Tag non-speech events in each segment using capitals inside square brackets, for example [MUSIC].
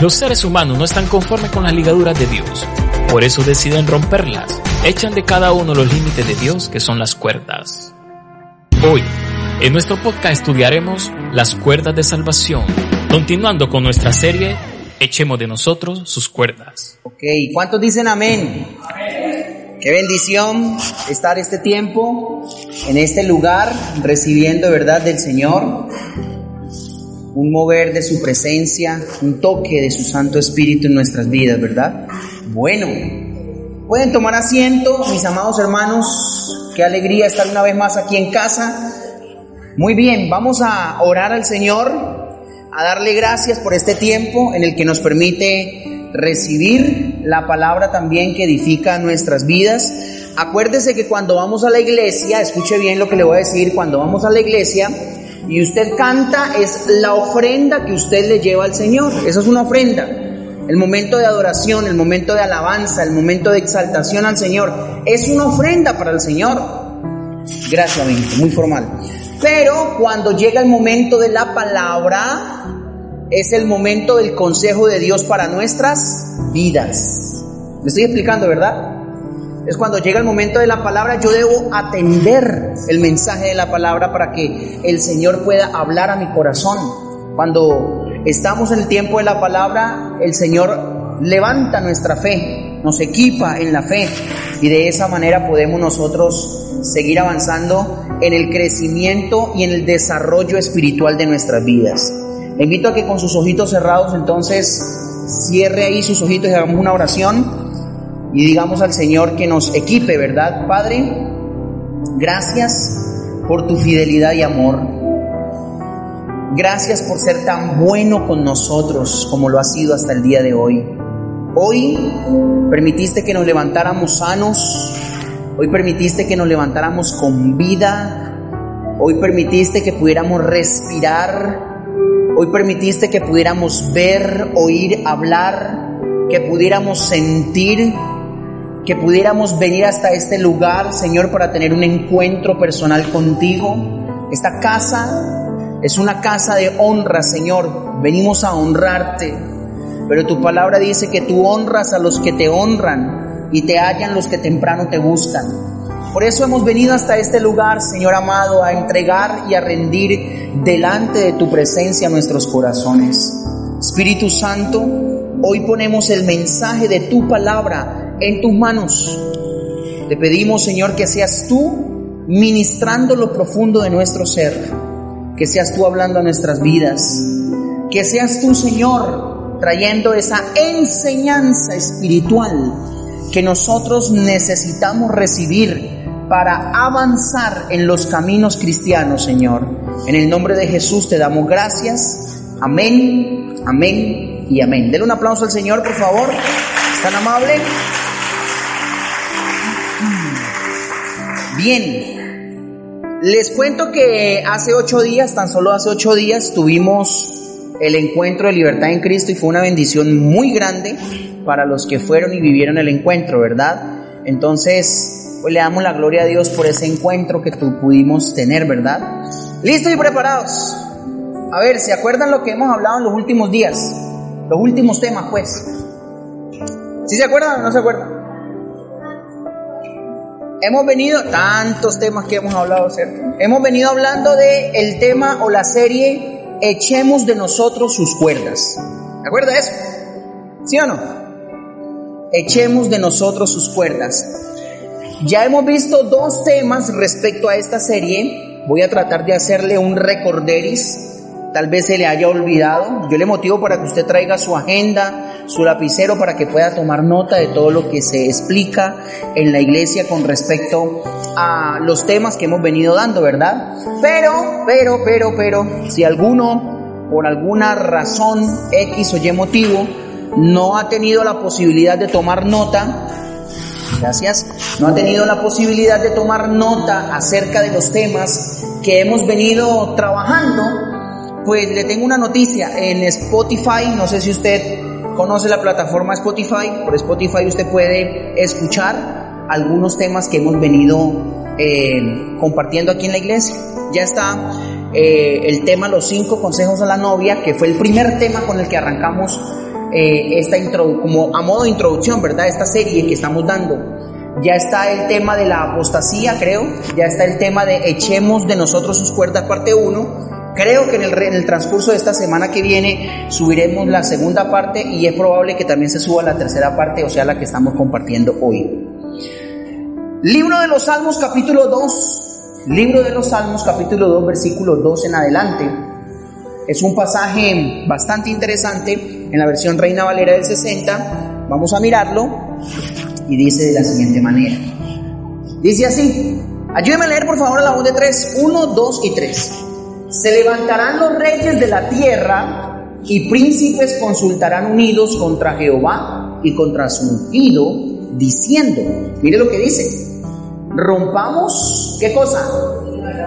Los seres humanos no están conformes con las ligaduras de Dios, por eso deciden romperlas, echan de cada uno los límites de Dios que son las cuerdas. Hoy, en nuestro podcast estudiaremos las cuerdas de salvación, continuando con nuestra serie Echemos de nosotros sus cuerdas. Ok, ¿cuántos dicen amén? Qué bendición estar este tiempo en este lugar recibiendo verdad del Señor, un mover de su presencia, un toque de su Santo Espíritu en nuestras vidas, ¿verdad? Bueno, pueden tomar asiento, mis amados hermanos, qué alegría estar una vez más aquí en casa. Muy bien, vamos a orar al Señor, a darle gracias por este tiempo en el que nos permite recibir la palabra también que edifica nuestras vidas. Acuérdese que cuando vamos a la iglesia, escuche bien lo que le voy a decir, cuando vamos a la iglesia y usted canta es la ofrenda que usted le lleva al Señor. Esa es una ofrenda. El momento de adoración, el momento de alabanza, el momento de exaltación al Señor, es una ofrenda para el Señor. Gracias, Benito, muy formal. Pero cuando llega el momento de la palabra, es el momento del consejo de Dios para nuestras vidas. Me estoy explicando, ¿verdad? Es cuando llega el momento de la palabra, yo debo atender el mensaje de la palabra para que el Señor pueda hablar a mi corazón. Cuando estamos en el tiempo de la palabra, el Señor levanta nuestra fe, nos equipa en la fe y de esa manera podemos nosotros seguir avanzando en el crecimiento y en el desarrollo espiritual de nuestras vidas. Le invito a que con sus ojitos cerrados entonces cierre ahí sus ojitos y hagamos una oración y digamos al Señor que nos equipe, ¿verdad? Padre, gracias por tu fidelidad y amor. Gracias por ser tan bueno con nosotros como lo ha sido hasta el día de hoy. Hoy permitiste que nos levantáramos sanos. Hoy permitiste que nos levantáramos con vida. Hoy permitiste que pudiéramos respirar. Hoy permitiste que pudiéramos ver, oír, hablar, que pudiéramos sentir que pudiéramos venir hasta este lugar, Señor, para tener un encuentro personal contigo. Esta casa es una casa de honra, Señor. Venimos a honrarte. Pero tu palabra dice que tú honras a los que te honran y te hallan los que temprano te buscan. Por eso hemos venido hasta este lugar, Señor amado, a entregar y a rendir delante de tu presencia nuestros corazones. Espíritu Santo, hoy ponemos el mensaje de tu palabra en tus manos. Te pedimos, Señor, que seas tú ministrando lo profundo de nuestro ser, que seas tú hablando a nuestras vidas, que seas tú, Señor, trayendo esa enseñanza espiritual que nosotros necesitamos recibir para avanzar en los caminos cristianos, Señor. En el nombre de Jesús te damos gracias. Amén, amén y amén. Denle un aplauso al Señor, por favor. ¿Es tan amable? Bien, les cuento que hace ocho días, tan solo hace ocho días, tuvimos el encuentro de libertad en Cristo y fue una bendición muy grande para los que fueron y vivieron el encuentro, ¿verdad? Entonces, pues le damos la gloria a Dios por ese encuentro que pudimos tener, ¿verdad? ¿Listos y preparados? A ver, ¿se acuerdan lo que hemos hablado en los últimos días? Los últimos temas, pues. ¿Sí se acuerdan o no se acuerdan? Hemos venido, tantos temas que hemos hablado, ¿cierto? Hemos venido hablando de el tema o la serie Echemos de nosotros sus cuerdas. ¿De acuerdo eso? ¿Sí o no? Echemos de nosotros sus cuerdas. Ya hemos visto dos temas respecto a esta serie. Voy a tratar de hacerle un recorderis tal vez se le haya olvidado. Yo le motivo para que usted traiga su agenda, su lapicero, para que pueda tomar nota de todo lo que se explica en la iglesia con respecto a los temas que hemos venido dando, ¿verdad? Pero, pero, pero, pero, si alguno, por alguna razón X o Y motivo, no ha tenido la posibilidad de tomar nota, gracias, no ha tenido la posibilidad de tomar nota acerca de los temas que hemos venido trabajando, pues le tengo una noticia en Spotify, no sé si usted conoce la plataforma Spotify, por Spotify usted puede escuchar algunos temas que hemos venido eh, compartiendo aquí en la iglesia. Ya está eh, el tema Los cinco consejos a la novia, que fue el primer tema con el que arrancamos eh, esta como a modo de introducción, ¿verdad? Esta serie que estamos dando. Ya está el tema de la apostasía, creo. Ya está el tema de echemos de nosotros sus cuerdas, parte 1. Creo que en el, en el, transcurso de esta semana que viene subiremos la segunda parte y es probable que también se suba la tercera parte, o sea, la que estamos compartiendo hoy. Libro de los Salmos capítulo 2. Libro de los Salmos capítulo 2 versículo 2 en adelante. Es un pasaje bastante interesante en la versión Reina Valera del 60. Vamos a mirarlo y dice de la siguiente manera. Dice así. Ayúdeme a leer por favor la voz de 3. 1, 2 y 3. Se levantarán los reyes de la tierra y príncipes consultarán unidos contra Jehová y contra su ungido, diciendo, mire lo que dice, rompamos, ¿qué cosa?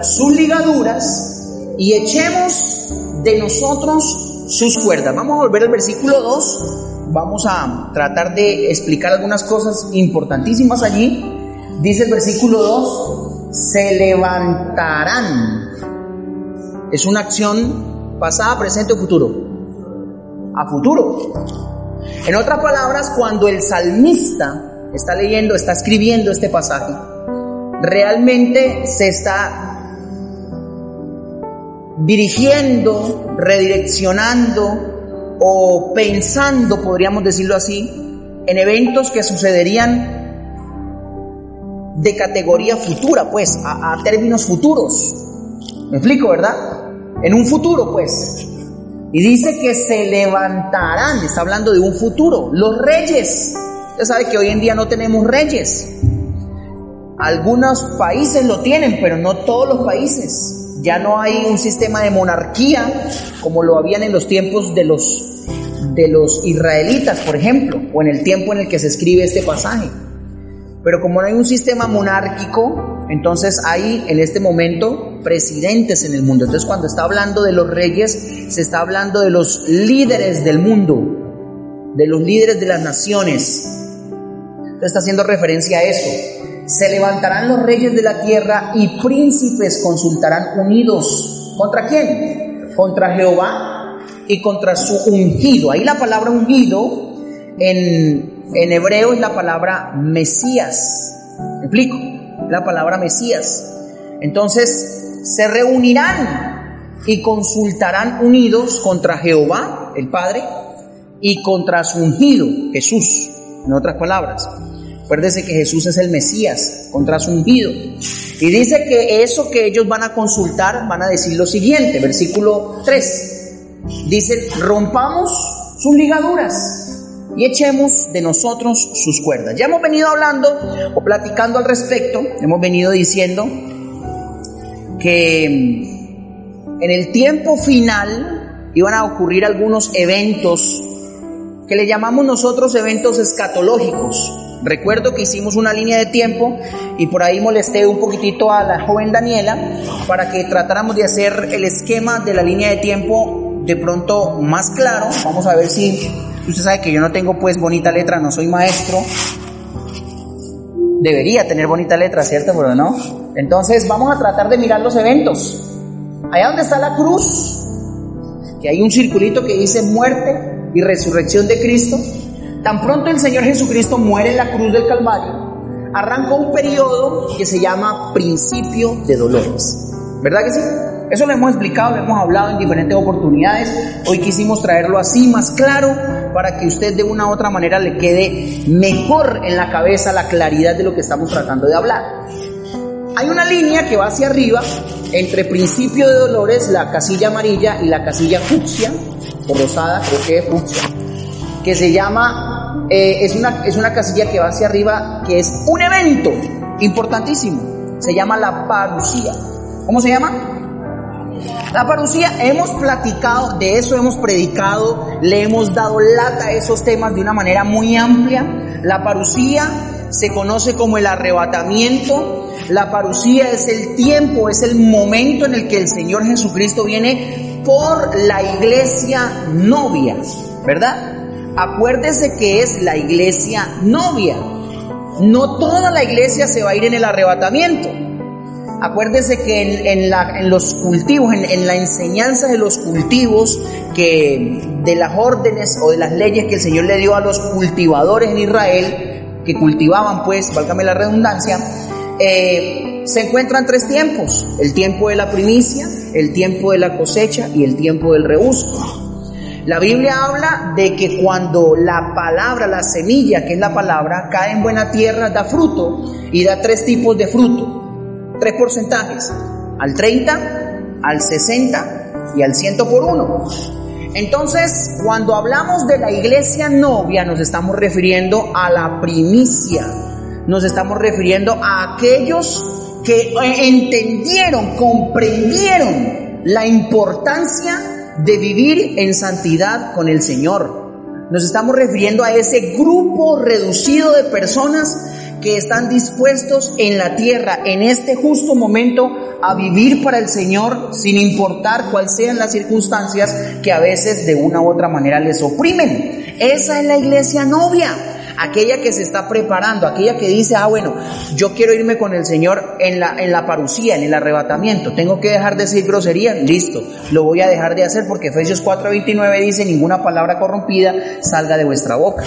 Sus ligaduras y echemos de nosotros sus cuerdas. Vamos a volver al versículo 2, vamos a tratar de explicar algunas cosas importantísimas allí. Dice el versículo 2, se levantarán es una acción pasada, presente o futuro. A futuro. En otras palabras, cuando el salmista está leyendo, está escribiendo este pasaje, realmente se está dirigiendo, redireccionando o pensando, podríamos decirlo así, en eventos que sucederían de categoría futura, pues, a, términos futuros. ¿Me explico, verdad? En un futuro, pues. Y dice que se levantarán, está hablando de un futuro, los reyes. Usted sabe que hoy en día no tenemos reyes. Algunos países lo tienen, pero no todos los países. Ya no hay un sistema de monarquía como lo habían en los tiempos de los de los israelitas, por ejemplo, o en el tiempo en el que se escribe este pasaje. Pero como no hay un sistema monárquico, entonces hay en este momento presidentes en el mundo. Entonces cuando está hablando de los reyes, se está hablando de los líderes del mundo, de los líderes de las naciones. Entonces está haciendo referencia a eso. Se levantarán los reyes de la tierra y príncipes consultarán unidos. ¿Contra quién? Contra Jehová y contra su ungido. Ahí la palabra ungido en, en hebreo es la palabra Mesías. ¿Me explico? La palabra Mesías. Entonces se reunirán y consultarán unidos contra Jehová, el Padre, y contra su ungido, Jesús, en otras palabras. Acuérdese que Jesús es el Mesías, contra su ungido. Y dice que eso que ellos van a consultar, van a decir lo siguiente, versículo 3. Dice, rompamos sus ligaduras y echemos de nosotros sus cuerdas. Ya hemos venido hablando o platicando al respecto, hemos venido diciendo que en el tiempo final iban a ocurrir algunos eventos que le llamamos nosotros eventos escatológicos. Recuerdo que hicimos una línea de tiempo y por ahí molesté un poquitito a la joven Daniela para que tratáramos de hacer el esquema de la línea de tiempo de pronto más claro. Vamos a ver si usted sabe que yo no tengo pues bonita letra, no soy maestro. Debería tener bonita letra, ¿cierto? Pero no. Entonces vamos a tratar de mirar los eventos. Allá donde está la cruz, que hay un circulito que dice muerte y resurrección de Cristo. Tan pronto el Señor Jesucristo muere en la cruz del Calvario, arranca un periodo que se llama principio de dolores. ¿Verdad que sí? Eso lo hemos explicado, lo hemos hablado en diferentes oportunidades. Hoy quisimos traerlo así más claro para que usted de una u otra manera le quede mejor en la cabeza la claridad de lo que estamos tratando de hablar. Hay una línea que va hacia arriba entre principio de dolores, la casilla amarilla y la casilla fucsia, o rosada, creo que es que se llama, eh, es, una, es una casilla que va hacia arriba, que es un evento importantísimo, se llama la parucía. ¿Cómo se llama? La parucía, hemos platicado, de eso hemos predicado, le hemos dado lata a esos temas de una manera muy amplia. La parucía se conoce como el arrebatamiento. La parucía es el tiempo, es el momento en el que el Señor Jesucristo viene por la iglesia novia, ¿verdad? Acuérdese que es la iglesia novia. No toda la iglesia se va a ir en el arrebatamiento. Acuérdese que en, los cultivos, en, la enseñanza de los cultivos que de las órdenes o de las leyes que el Señor le dio a los cultivadores en Israel, que cultivaban pues, válgame la redundancia, eh, se encuentran tres tiempos, el tiempo de la primicia, el tiempo de la cosecha y el tiempo del reuso. La Biblia habla de que cuando la palabra, la semilla, que es la palabra, cae en buena tierra, da fruto y da tres tipos de fruto, tres porcentajes, al 30, al 60 y al 100 por uno. Entonces, cuando hablamos de la iglesia novia, nos estamos refiriendo a la primicia, nos estamos refiriendo a aquellos que entendieron, comprendieron la importancia de vivir en santidad con el Señor. Nos estamos refiriendo a ese grupo reducido de personas que están dispuestos en la tierra, en este justo momento, a vivir para el Señor sin importar cuáles sean las circunstancias que a veces de una u otra manera les oprimen. Esa es la iglesia novia aquella que se está preparando, aquella que dice, ah, bueno, yo quiero irme con el Señor en la, en la parucía, en el arrebatamiento, tengo que dejar de decir grosería, listo, lo voy a dejar de hacer porque Efesios 4:29 dice, ninguna palabra corrompida salga de vuestra boca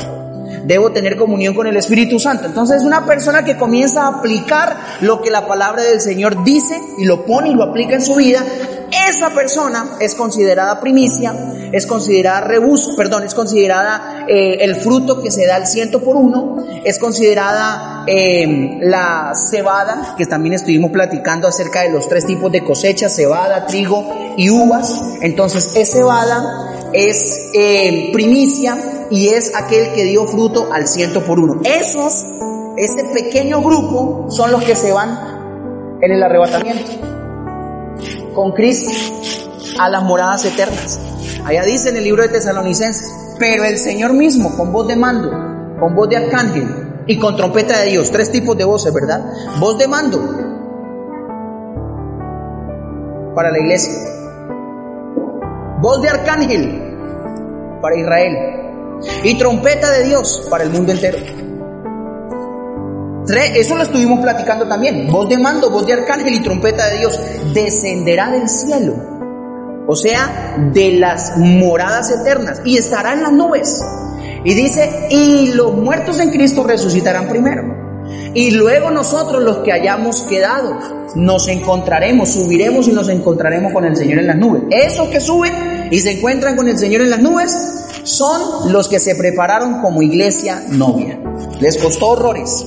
debo tener comunión con el Espíritu Santo. Entonces es una persona que comienza a aplicar lo que la palabra del Señor dice y lo pone y lo aplica en su vida esa persona es considerada primicia, es considerada rebus, perdón, es considerada eh, el fruto que se da al ciento por uno, es considerada eh, la cebada, que también estuvimos platicando acerca de los tres tipos de cosecha, cebada, trigo y uvas. Entonces es cebada, es eh, primicia y es aquel que dio fruto al ciento por uno. Esos, ese pequeño grupo, son los que se van en el arrebatamiento con Cristo a las moradas eternas. Allá dice en el libro de Tesalonicenses, pero el Señor mismo, con voz de mando, con voz de arcángel y con trompeta de Dios, tres tipos de voces, ¿verdad? Voz de mando para la iglesia, voz de arcángel para Israel y trompeta de Dios para el mundo entero eso lo estuvimos platicando también. Voz de mando, voz de arcángel y trompeta de Dios. Descenderá del cielo. O sea, de las moradas eternas. Y estará en las nubes. Y dice, y los muertos en Cristo resucitarán primero. Y luego nosotros los que hayamos quedado, nos encontraremos, subiremos y nos encontraremos con el Señor en las nubes. Esos que suben y se encuentran con el Señor en las nubes son los que se prepararon como iglesia novia. Les costó horrores.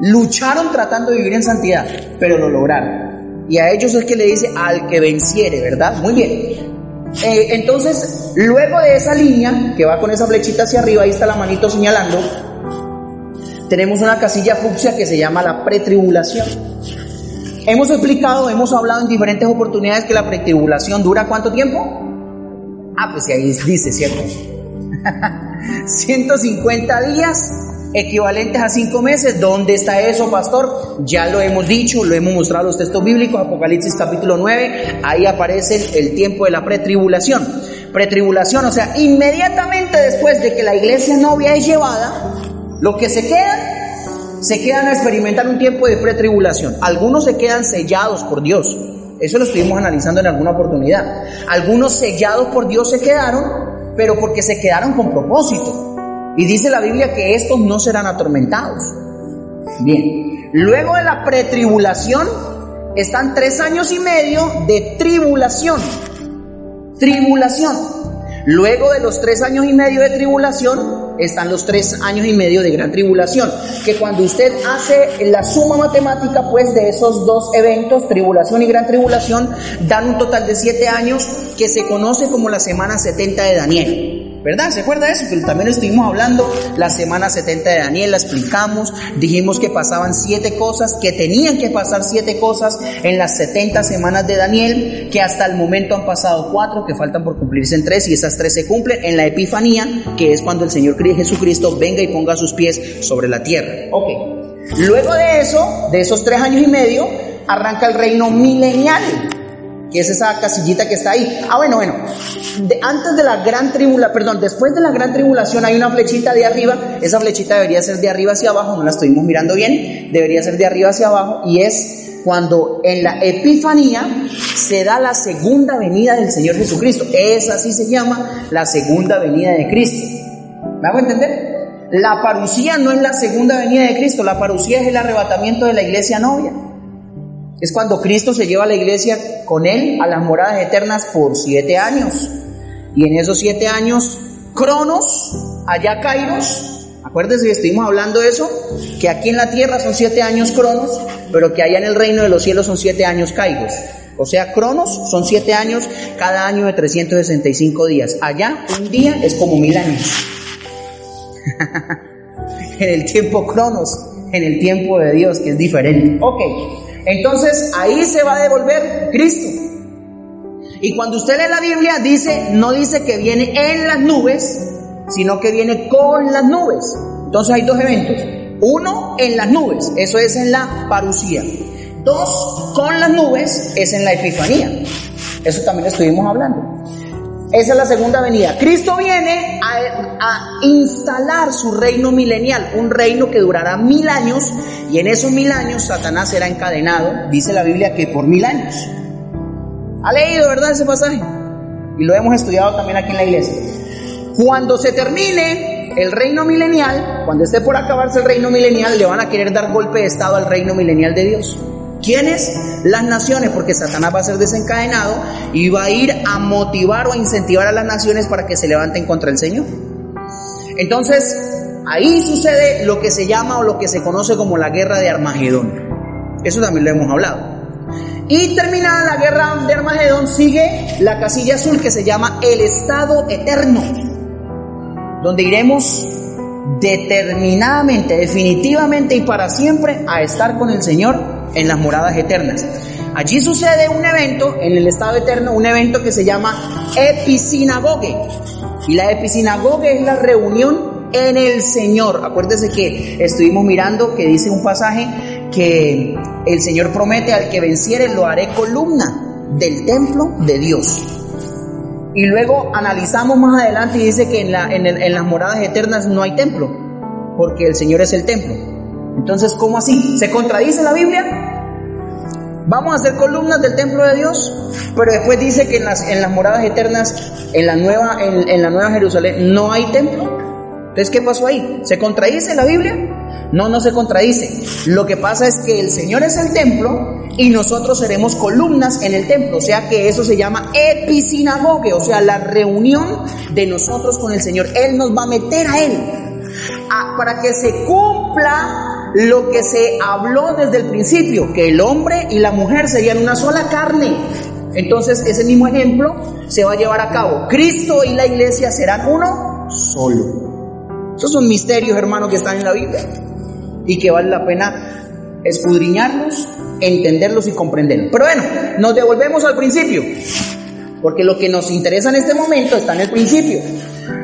Lucharon tratando de vivir en santidad, pero lo lograron. Y a ellos es que le dice al que venciere, ¿verdad? Muy bien. Eh, entonces, luego de esa línea, que va con esa flechita hacia arriba, ahí está la manito señalando, tenemos una casilla fucsia que se llama la pretribulación. Hemos explicado, hemos hablado en diferentes oportunidades que la pretribulación dura cuánto tiempo? Ah, pues ahí dice, ¿cierto? [LAUGHS] 150 días equivalentes a cinco meses. ¿Dónde está eso, pastor? Ya lo hemos dicho, lo hemos mostrado en los textos bíblicos, Apocalipsis capítulo 9, ahí aparece el tiempo de la pretribulación. Pretribulación, o sea, inmediatamente después de que la iglesia novia es llevada, lo que se quedan, se quedan a experimentar un tiempo de pretribulación. Algunos se quedan sellados por Dios. Eso lo estuvimos analizando en alguna oportunidad. Algunos sellados por Dios se quedaron, pero porque se quedaron con propósito. Y dice la Biblia que estos no serán atormentados. Bien, luego de la pretribulación están tres años y medio de tribulación. Tribulación. Luego de los tres años y medio de tribulación están los tres años y medio de gran tribulación. Que cuando usted hace la suma matemática pues de esos dos eventos, tribulación y gran tribulación, dan un total de siete años que se conoce como la semana 70 de Daniel. ¿Verdad? ¿Se acuerda de eso? Que también estuvimos hablando la semana 70 de Daniel, la explicamos, dijimos que pasaban siete cosas, que tenían que pasar siete cosas en las 70 semanas de Daniel, que hasta el momento han pasado cuatro, que faltan por cumplirse en tres, y esas tres se cumplen en la Epifanía, que es cuando el Señor Jesucristo venga y ponga sus pies sobre la tierra. Ok. Luego de eso, de esos tres años y medio, arranca el reino milenial es esa casillita que está ahí. Ah, bueno, bueno, antes de la gran tribulación, perdón, después de la gran tribulación hay una flechita de arriba, esa flechita debería ser de arriba hacia abajo, no la estuvimos mirando bien, debería ser de arriba hacia abajo y es cuando en la Epifanía se da la segunda venida del Señor Jesucristo. Esa así se llama la segunda venida de Cristo. ¿Me hago entender? La parucía no es la segunda venida de Cristo, la parucía es el arrebatamiento de la iglesia novia. Es cuando Cristo se lleva a la iglesia con él a las moradas eternas por siete años. Y en esos siete años, Cronos, allá Kairos, acuérdense que estuvimos hablando de eso, que aquí en la tierra son siete años Cronos, pero que allá en el reino de los cielos son siete años Kairos. O sea, Cronos son siete años, cada año de 365 días. Allá un día es como mil años. [LAUGHS] en el tiempo Cronos, en el tiempo de Dios, que es diferente. Ok, entonces ahí se va a devolver Cristo. Y cuando usted lee la Biblia, dice, no dice que viene en las nubes, sino que viene con las nubes. Entonces hay dos eventos. Uno, en las nubes, eso es en la parucía. Dos, con las nubes, es en la epifanía. Eso también estuvimos hablando. Esa es la segunda venida. Cristo viene a, instalar su reino milenial, un reino que durará mil años y en esos mil años Satanás será encadenado, dice la Biblia que por mil años. ¿Ha leído, verdad, ese pasaje? Y lo hemos estudiado también aquí en la iglesia. Cuando se termine el reino milenial, cuando esté por acabarse el reino milenial, le van a querer dar golpe de estado al reino milenial de Dios. ¿Quiénes? Las naciones, porque Satanás va a ser desencadenado y va a ir a motivar o a incentivar a las naciones para que se levanten contra el Señor. Entonces, ahí sucede lo que se llama o lo que se conoce como la guerra de Armagedón. Eso también lo hemos hablado. Y terminada la guerra de Armagedón sigue la casilla azul que se llama el estado eterno, donde iremos determinadamente, definitivamente y para siempre a estar con el Señor en las moradas eternas. Allí sucede un evento en el estado eterno, un evento que se llama episinagoge. Y la episinagoge es la reunión en el Señor. Acuérdese que estuvimos mirando que dice un pasaje que el Señor promete al que venciere lo haré columna del templo de Dios. Y luego analizamos más adelante y dice que en, en las moradas eternas no hay templo, porque el Señor es el templo. Entonces, ¿cómo así? ¿Se contradice la Biblia? Vamos a hacer columnas del templo de Dios, pero después dice que en las, en las moradas eternas, en la, nueva, en, la nueva Jerusalén, no hay templo. Entonces, ¿qué pasó ahí? ¿Se contradice la Biblia? No, no se contradice. Lo que pasa es que el Señor es el templo y nosotros seremos columnas en el templo. O sea que eso se llama episinagoge, o sea, la reunión de nosotros con el Señor. Él nos va a meter a Él para que se cumpla lo que se habló desde el principio, que el hombre y la mujer serían una sola carne. Entonces ese mismo ejemplo se va a llevar a cabo. Cristo y la iglesia serán uno solo. Esos son misterios, hermanos, que están en la Biblia y que vale la pena escudriñarlos, entenderlos y comprenderlos. Pero bueno, nos devolvemos al principio, porque lo que nos interesa en este momento está en el principio.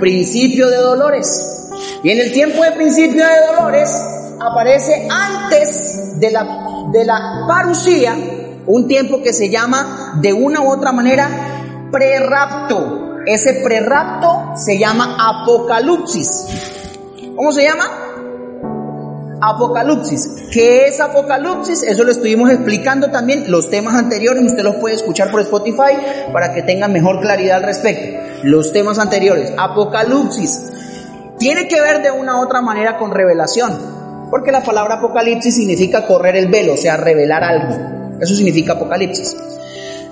Principio de dolores. Y en el tiempo de principio de dolores, aparece antes de la, de la parucía, un tiempo que se llama de una u otra manera prerapto. Ese prerapto se llama apocalipsis. ¿Cómo se llama? Apocalipsis. ¿Qué es Apocalipsis? Eso lo estuvimos explicando también los temas anteriores. Usted los puede escuchar por Spotify para que tenga mejor claridad al respecto. Los temas anteriores. Apocalipsis. Tiene que ver de una u otra manera con revelación. Porque la palabra apocalipsis significa correr el velo, o sea, revelar algo. Eso significa apocalipsis.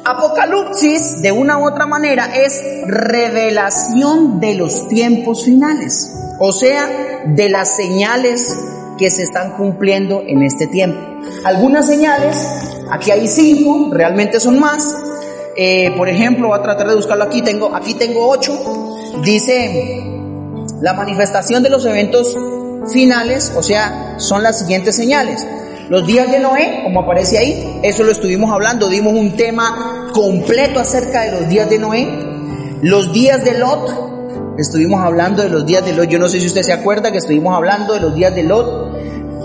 Apocalipsis, de una u otra manera, es revelación de los tiempos finales, o sea, de las señales que se están cumpliendo en este tiempo. Algunas señales, aquí hay cinco, realmente son más. Eh, por ejemplo, voy a tratar de buscarlo aquí, tengo, aquí tengo ocho. Dice la manifestación de los eventos finales, o sea, son las siguientes señales. Los días de Noé, como aparece ahí, eso lo estuvimos hablando, dimos un tema completo acerca de los días de Noé. Los días de Lot, estuvimos hablando de los días de Lot. Yo no sé si usted se acuerda que estuvimos hablando de los días de Lot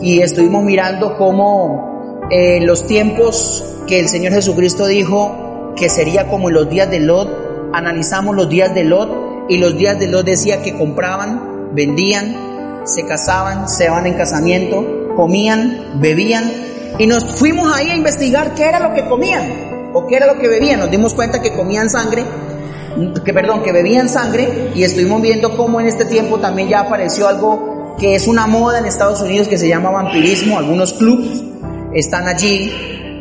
y estuvimos mirando cómo eh, los tiempos que el Señor Jesucristo dijo que sería como los días de Lot, analizamos los días de Lot y los días de Lot decía que compraban, vendían, se casaban, se van en casamiento, comían, bebían Y nos fuimos ahí a investigar qué era lo que comían o qué era lo que bebían. Nos dimos cuenta que comían sangre, que perdón, que bebían sangre y estuvimos viendo cómo en este tiempo también ya apareció algo que es una moda en Estados Unidos que se llama vampirismo. Algunos clubs están allí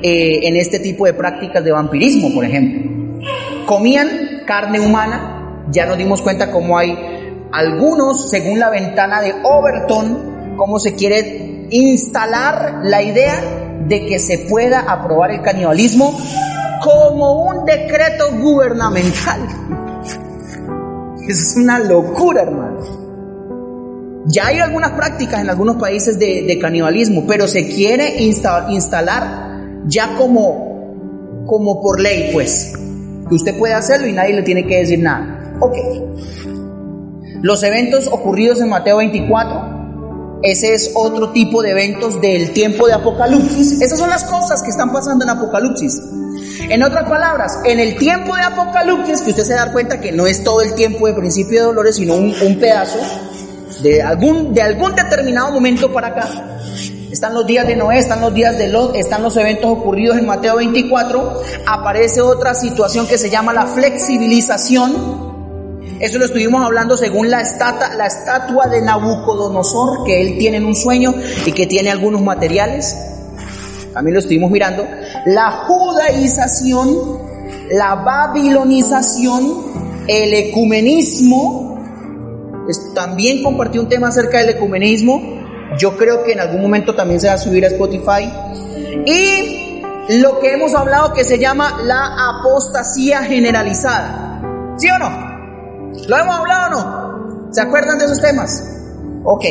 eh, en este tipo de prácticas de vampirismo, por ejemplo. Comían carne humana, ya nos dimos cuenta cómo hay algunos, según la ventana de Overton, cómo se quiere instalar la idea de que se pueda aprobar el canibalismo como un decreto gubernamental. [LAUGHS] Eso es una locura, hermano. Ya hay algunas prácticas en algunos países de, canibalismo, pero se quiere instalar ya como, como por ley, pues. Que usted puede hacerlo y nadie le tiene que decir nada. Ok. Los eventos ocurridos en Mateo 24, ese es otro tipo de eventos del tiempo de Apocalipsis. Esas son las cosas que están pasando en Apocalipsis. En otras palabras, en el tiempo de Apocalipsis, que usted se da cuenta que no es todo el tiempo de principio de dolores, sino un, pedazo de algún, de algún determinado momento para acá. Están los días de Noé, están los días de Lot, están los eventos ocurridos en Mateo 24. Aparece otra situación que se llama la flexibilización eso lo estuvimos hablando según la, estatua, la estatua de Nabucodonosor, que él tiene en un sueño y que tiene algunos materiales. También lo estuvimos mirando. La judaización, la babilonización, el ecumenismo. También compartí un tema acerca del ecumenismo. Yo creo que en algún momento también se va a subir a Spotify. Y lo que hemos hablado que se llama la apostasía generalizada. ¿Sí o no? ¿Lo hemos hablado o no? ¿Se acuerdan de esos temas? Ok.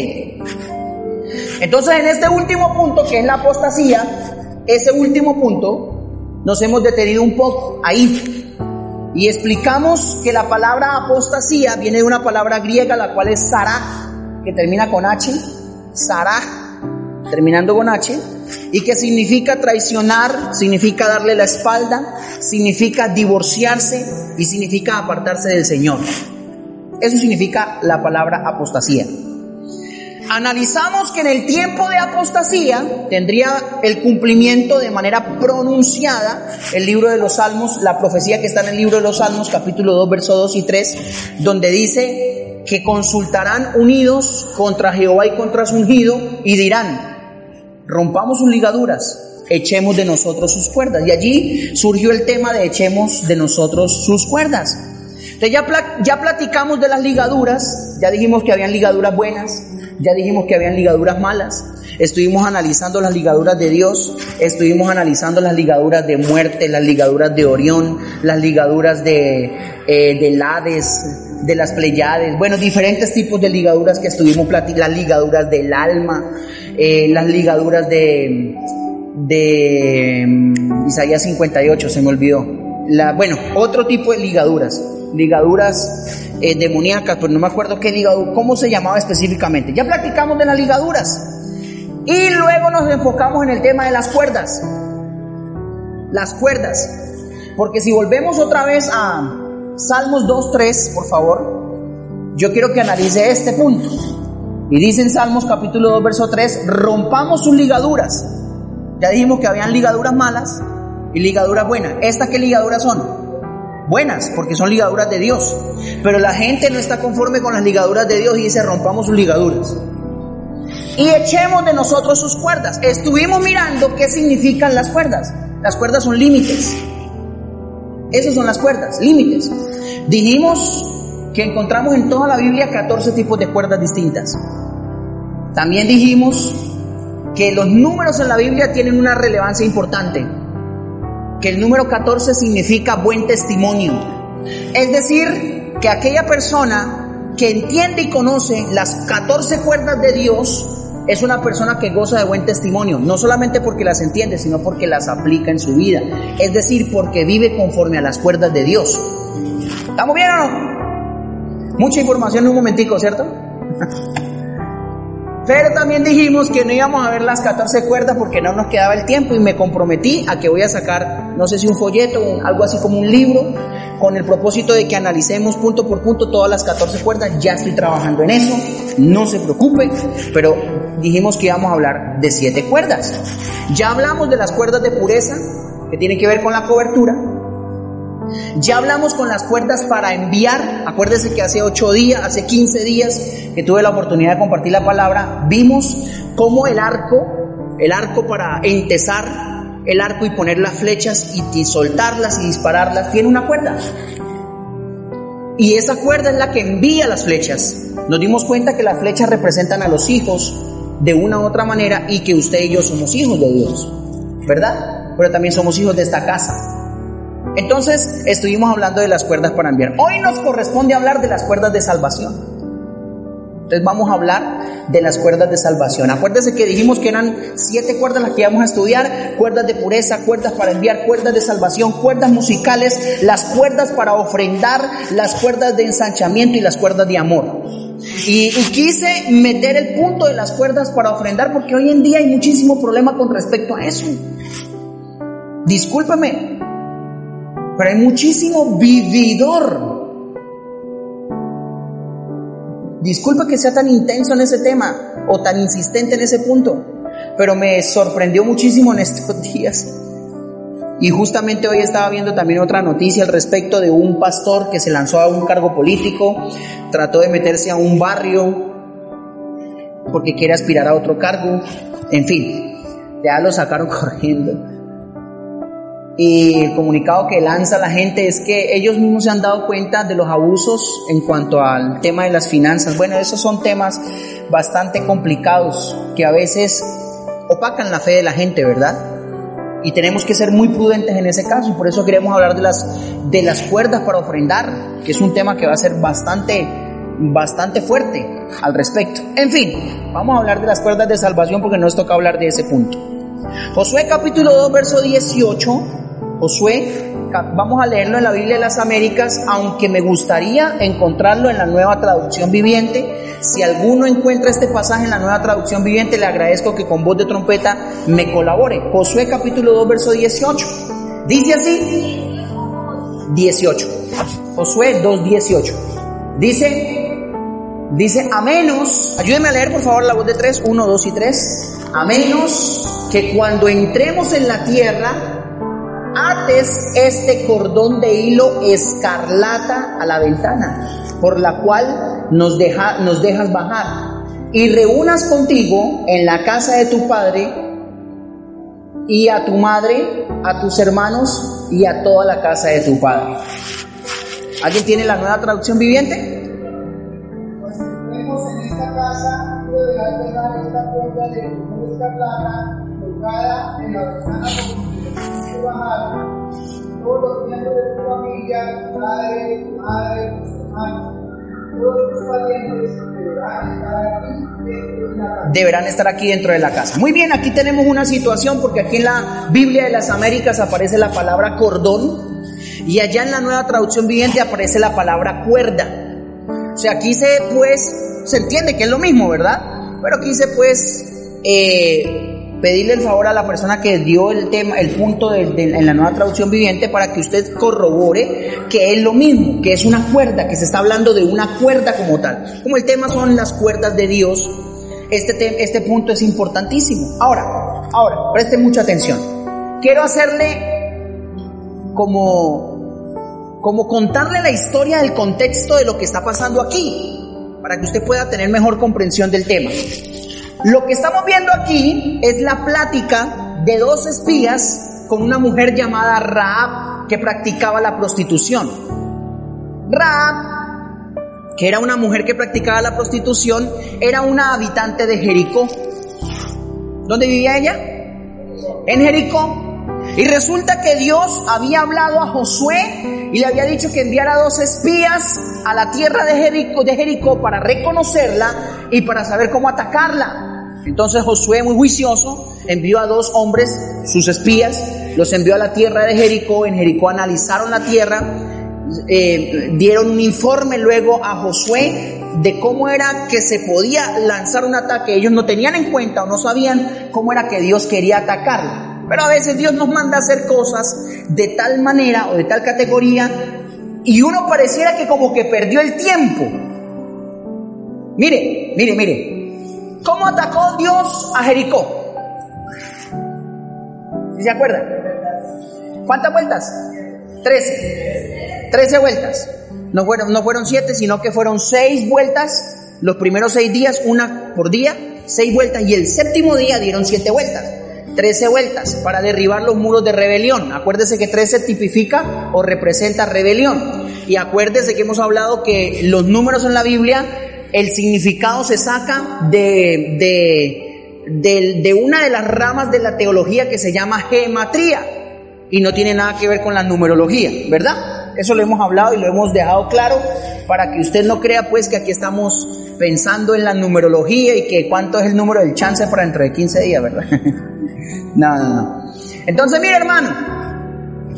Entonces en este último punto, que es la apostasía, ese último punto, nos hemos detenido un poco ahí. Y explicamos que la palabra apostasía viene de una palabra griega, la cual es Sarah, que termina con H. Sarah, terminando con H. Y que significa traicionar, significa darle la espalda, significa divorciarse y significa apartarse del Señor. Eso significa la palabra apostasía. Analizamos que en el tiempo de apostasía tendría el cumplimiento de manera pronunciada el libro de los Salmos, la profecía que está en el libro de los Salmos, capítulo 2, versos 2 y 3, donde dice que consultarán unidos contra Jehová y contra su ungido y dirán, rompamos sus ligaduras, echemos de nosotros sus cuerdas. Y allí surgió el tema de echemos de nosotros sus cuerdas ya, ya platicamos de las ligaduras, ya dijimos que habían ligaduras buenas, ya dijimos que habían ligaduras malas, estuvimos analizando las ligaduras de Dios, estuvimos analizando las ligaduras de muerte, las ligaduras de Orión, las ligaduras de, eh, del Hades, de las Pleiades, bueno, diferentes tipos de ligaduras que estuvimos platicando, las ligaduras del alma, eh, las ligaduras de, de mm, Isaías 58, se me olvidó. La, bueno, otro tipo de ligaduras ligaduras eh, demoníacas, pero no me acuerdo qué ligadura, cómo se llamaba específicamente. Ya platicamos de las ligaduras. Y luego nos enfocamos en el tema de las cuerdas. Las cuerdas. Porque si volvemos otra vez a Salmos 2.3, por favor, yo quiero que analice este punto. Y dice en Salmos capítulo 2, verso 3, rompamos sus ligaduras. Ya dijimos que habían ligaduras malas y ligaduras buenas. ¿Estas qué ligaduras son? buenas, porque son ligaduras de Dios. Pero la gente no está conforme con las ligaduras de Dios y dice, rompamos sus ligaduras. Y echemos de nosotros sus cuerdas. Estuvimos mirando qué significan las cuerdas. Las cuerdas son límites. Esas son las cuerdas, límites. Dijimos que encontramos en toda la Biblia 14 tipos de cuerdas distintas. También dijimos que los números en la Biblia tienen una relevancia importante que el número 14 significa buen testimonio. Es decir, que aquella persona que entiende y conoce las 14 cuerdas de Dios es una persona que goza de buen testimonio, no solamente porque las entiende, sino porque las aplica en su vida. Es decir, porque vive conforme a las cuerdas de Dios. ¿Estamos bien o no? Mucha información en un momentico, ¿cierto? [LAUGHS] Pero también dijimos que no íbamos a ver las 14 cuerdas porque no nos quedaba el tiempo y me comprometí a que voy a sacar, no sé si un folleto, algo así como un libro, con el propósito de que analicemos punto por punto todas las 14 cuerdas. Ya estoy trabajando en eso, no se preocupe, pero dijimos que íbamos a hablar de 7 cuerdas. Ya hablamos de las cuerdas de pureza, que tienen que ver con la cobertura. Ya hablamos con las cuerdas para enviar. Acuérdese que hace 8 días, hace 15 días que tuve la oportunidad de compartir la palabra, vimos cómo el arco, el arco para entesar el arco y poner las flechas y, soltarlas y dispararlas, tiene una cuerda. Y esa cuerda es la que envía las flechas. Nos dimos cuenta que las flechas representan a los hijos de una u otra manera y que usted y yo somos hijos de Dios, ¿verdad? Pero también somos hijos de esta casa. Entonces estuvimos hablando de las cuerdas para enviar. Hoy nos corresponde hablar de las cuerdas de salvación. Entonces vamos a hablar de las cuerdas de salvación. Acuérdense que dijimos que eran siete cuerdas las que íbamos a estudiar. Cuerdas de pureza, cuerdas para enviar, cuerdas de salvación, cuerdas musicales, las cuerdas para ofrendar, las cuerdas de ensanchamiento y las cuerdas de amor. Y, quise meter el punto de las cuerdas para ofrendar porque hoy en día hay muchísimo problema con respecto a eso. Discúlpame, pero hay muchísimo vividor. Disculpa que sea tan intenso en ese tema o tan insistente en ese punto, pero me sorprendió muchísimo en estos [LAUGHS] días. Y justamente hoy estaba viendo también otra noticia al respecto de un pastor que se lanzó a un cargo político, trató de meterse a un barrio porque quiere aspirar a otro cargo, en fin, ya lo sacaron [LAUGHS] corriendo. Y el comunicado que lanza la gente es que ellos mismos se han dado cuenta de los abusos en cuanto al tema de las finanzas. Bueno, esos son temas bastante complicados que a veces opacan la fe de la gente, ¿verdad? Y tenemos que ser muy prudentes en ese caso y por eso queremos hablar de las, de las cuerdas para ofrendar, que es un tema que va a ser bastante, bastante fuerte al respecto. En fin, vamos a hablar de las cuerdas de salvación porque nos toca hablar de ese punto. Josué capítulo 2, verso 18 Josué, vamos a leerlo en la Biblia de las Américas, aunque me gustaría encontrarlo en la nueva traducción viviente. Si alguno encuentra este pasaje en la nueva traducción viviente, le agradezco que con voz de trompeta me colabore. Josué capítulo 2, verso 18. Dice así, 18. Josué 2, 18. Dice, dice, a menos, ayúdeme a leer por favor la voz de 3, 1, 2 y 3. A menos que cuando entremos en la tierra, ates este cordón de hilo escarlata a la ventana, por la cual nos, deja, nos dejas bajar, y reúnas contigo en la casa de tu padre y a tu madre, a tus hermanos y a toda la casa de tu padre. ¿Alguien tiene la nueva traducción viviente? en esta casa, esta puerta de escarlata en la ventana todos los miembros de tu familia, padre, madre, todos tus deberán estar aquí dentro de la casa. Deberán estar aquí dentro de la casa. Muy bien, aquí tenemos una situación porque aquí en la Biblia de las Américas aparece la palabra cordón y allá en la nueva traducción viviente aparece la palabra cuerda. O sea, aquí se pues, se entiende que es lo mismo, ¿verdad? Pero aquí se pues eh, pedirle el favor a la persona que dio el tema, el punto en la nueva traducción viviente para que usted corrobore que es lo mismo, que es una cuerda, que se está hablando de una cuerda como tal. Como el tema son las cuerdas de Dios, este, este punto es importantísimo. Ahora, ahora, preste mucha atención. Quiero hacerle como, como contarle la historia del contexto de lo que está pasando aquí, para que usted pueda tener mejor comprensión del tema. Lo que estamos viendo aquí es la plática de dos espías con una mujer llamada Raab que practicaba la prostitución. Raab, que era una mujer que practicaba la prostitución, era una habitante de Jericó. ¿Dónde vivía ella? En Jericó. Y resulta que Dios había hablado a Josué y le había dicho que enviara dos espías a la tierra de Jericó, de Jericó para reconocerla y para saber cómo atacarla. Entonces Josué, muy juicioso, envió a dos hombres, sus espías, los envió a la tierra de Jericó. En Jericó analizaron la tierra eh, dieron un informe luego a Josué de cómo era que se podía lanzar un ataque. Ellos no tenían en cuenta o no sabían cómo era que Dios quería atacarlo. Pero a veces Dios nos manda a hacer cosas de tal manera o de tal categoría y uno pareciera que como que perdió el tiempo. Mire, mire, mire. ¿Cómo atacó Dios a Jericó? ¿Sí ¿Se acuerdan? ¿Cuántas vueltas? Trece. Trece vueltas. No fueron, no fueron siete, sino que fueron seis vueltas. Los primeros seis días, una por día, seis vueltas. Y el séptimo día dieron siete vueltas. Trece vueltas para derribar los muros de rebelión. Acuérdese que trece tipifica o representa rebelión. Y acuérdese que hemos hablado que los números en la Biblia, el significado se saca de, de, de, una de las ramas de la teología que se llama gematría. Y no tiene nada que ver con la numerología, ¿verdad? Eso lo hemos hablado y lo hemos dejado claro para que usted no crea pues que aquí estamos pensando en la numerología y que cuánto es el número del chance para dentro de 15 días, ¿verdad? [LAUGHS] no, no, no. Entonces, mire hermano,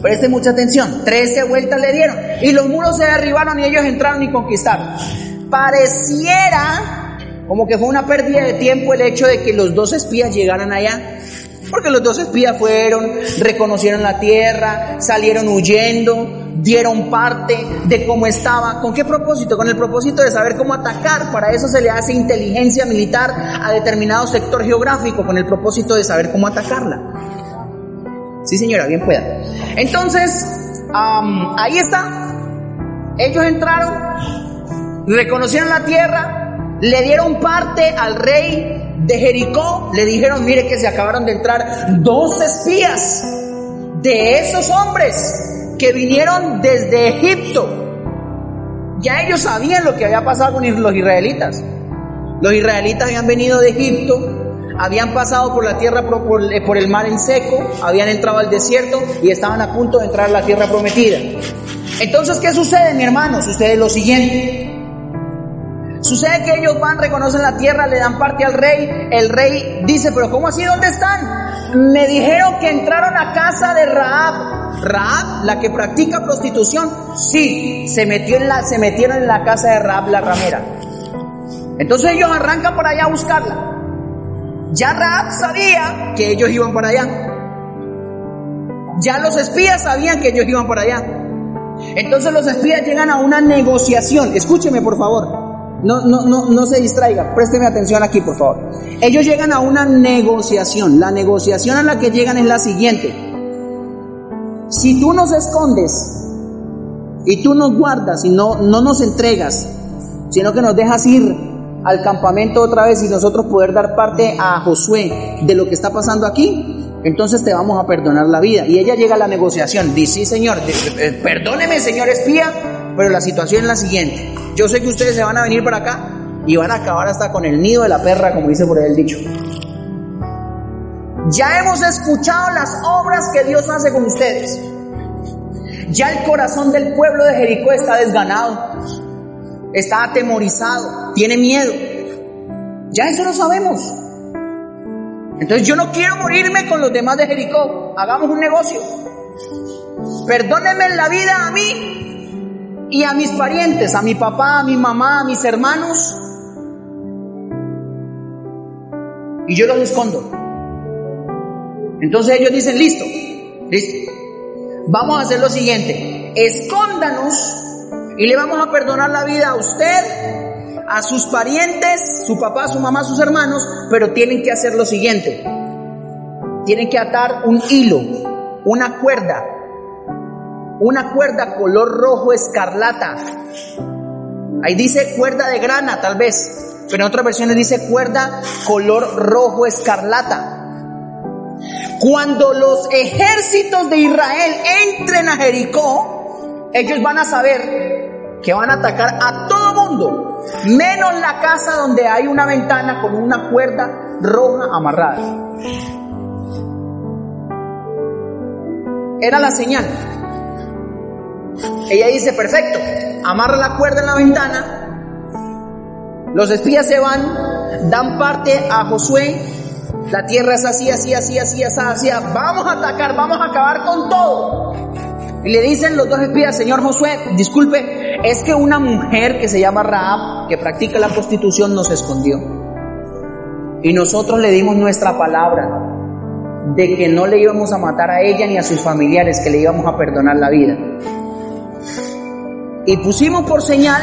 preste mucha atención, 13 vueltas le dieron y los muros se derribaron y ellos entraron y conquistaron. Pareciera como que fue una pérdida de tiempo el hecho de que los dos espías llegaran allá. Porque los dos espías fueron, reconocieron la tierra, salieron huyendo, dieron parte de cómo estaba. ¿Con qué propósito? Con el propósito de saber cómo atacar. Para eso se le hace inteligencia militar a determinado sector geográfico, con el propósito de saber cómo atacarla. Sí, señora, bien pueda. Entonces, ahí está. Ellos entraron, reconocieron la tierra, le dieron parte al rey de Jericó, le dijeron, mire que se acabaron de entrar dos espías de esos hombres que vinieron desde Egipto. Ya ellos sabían lo que había pasado con los israelitas. Los israelitas habían venido de Egipto, habían pasado por la tierra por, el mar en seco, habían entrado al desierto y estaban a punto de entrar a la tierra prometida. Entonces, ¿qué sucede, mi hermano? Sucede lo siguiente. Sucede que ellos van, reconocen la tierra, le dan parte al rey. El rey dice, pero ¿cómo así? ¿Dónde están? Me dijeron que entraron a casa de Raab. Raab, la que practica prostitución, sí, se, metió en la, se metieron en la casa de Raab, la ramera. Entonces ellos arrancan para allá a buscarla. Ya Raab sabía que ellos iban para allá. Ya los espías sabían que ellos iban para allá. Entonces los espías llegan a una negociación. Escúcheme, por favor. No, no, no, no se distraiga, présteme atención aquí, por favor. Ellos llegan a una negociación. La negociación a la que llegan es la siguiente. Si tú nos escondes y tú nos guardas y no, no nos entregas, sino que nos dejas ir al campamento otra vez y nosotros poder dar parte a Josué de lo que está pasando aquí, entonces te vamos a perdonar la vida. Y ella llega a la negociación, dice, sí señor, eh, perdóneme señor espía, pero la situación es la siguiente. Yo sé que ustedes se van a venir para acá y van a acabar hasta con el nido de la perra, como dice por ahí el dicho. Ya hemos escuchado las obras que Dios hace con ustedes. Ya el corazón del pueblo de Jericó está desganado, está atemorizado, tiene miedo. Ya eso lo sabemos. Entonces yo no quiero morirme con los demás de Jericó. Hagamos un negocio. Perdónenme la vida a mí y a mis parientes, a mi papá, a mi mamá, a mis hermanos, y yo los escondo. Entonces ellos dicen, listo, listo, vamos a hacer lo siguiente, escóndanos y le vamos a perdonar la vida a usted, a sus parientes, su papá, su mamá, sus hermanos, pero tienen que hacer lo siguiente, tienen que atar un hilo, una cuerda una cuerda color rojo escarlata. Ahí dice cuerda de grana, tal vez, pero en otras versiones dice cuerda color rojo escarlata. Cuando los ejércitos de Israel entren a Jericó, ellos van a saber que van a atacar a todo mundo, menos la casa donde hay una ventana con una cuerda roja amarrada. Era la señal. Ella dice, perfecto, amarra la cuerda en la ventana. Los espías se van, dan parte a Josué. La tierra es así, así, así, así, así, así. Vamos a atacar, vamos a acabar con todo. Y le dicen los dos espías, señor Josué, disculpe, es que una mujer que se llama Raab, que practica la prostitución, nos escondió. Y nosotros le dimos nuestra palabra de que no le íbamos a matar a ella ni a sus familiares, que le íbamos a perdonar la vida. Y pusimos por señal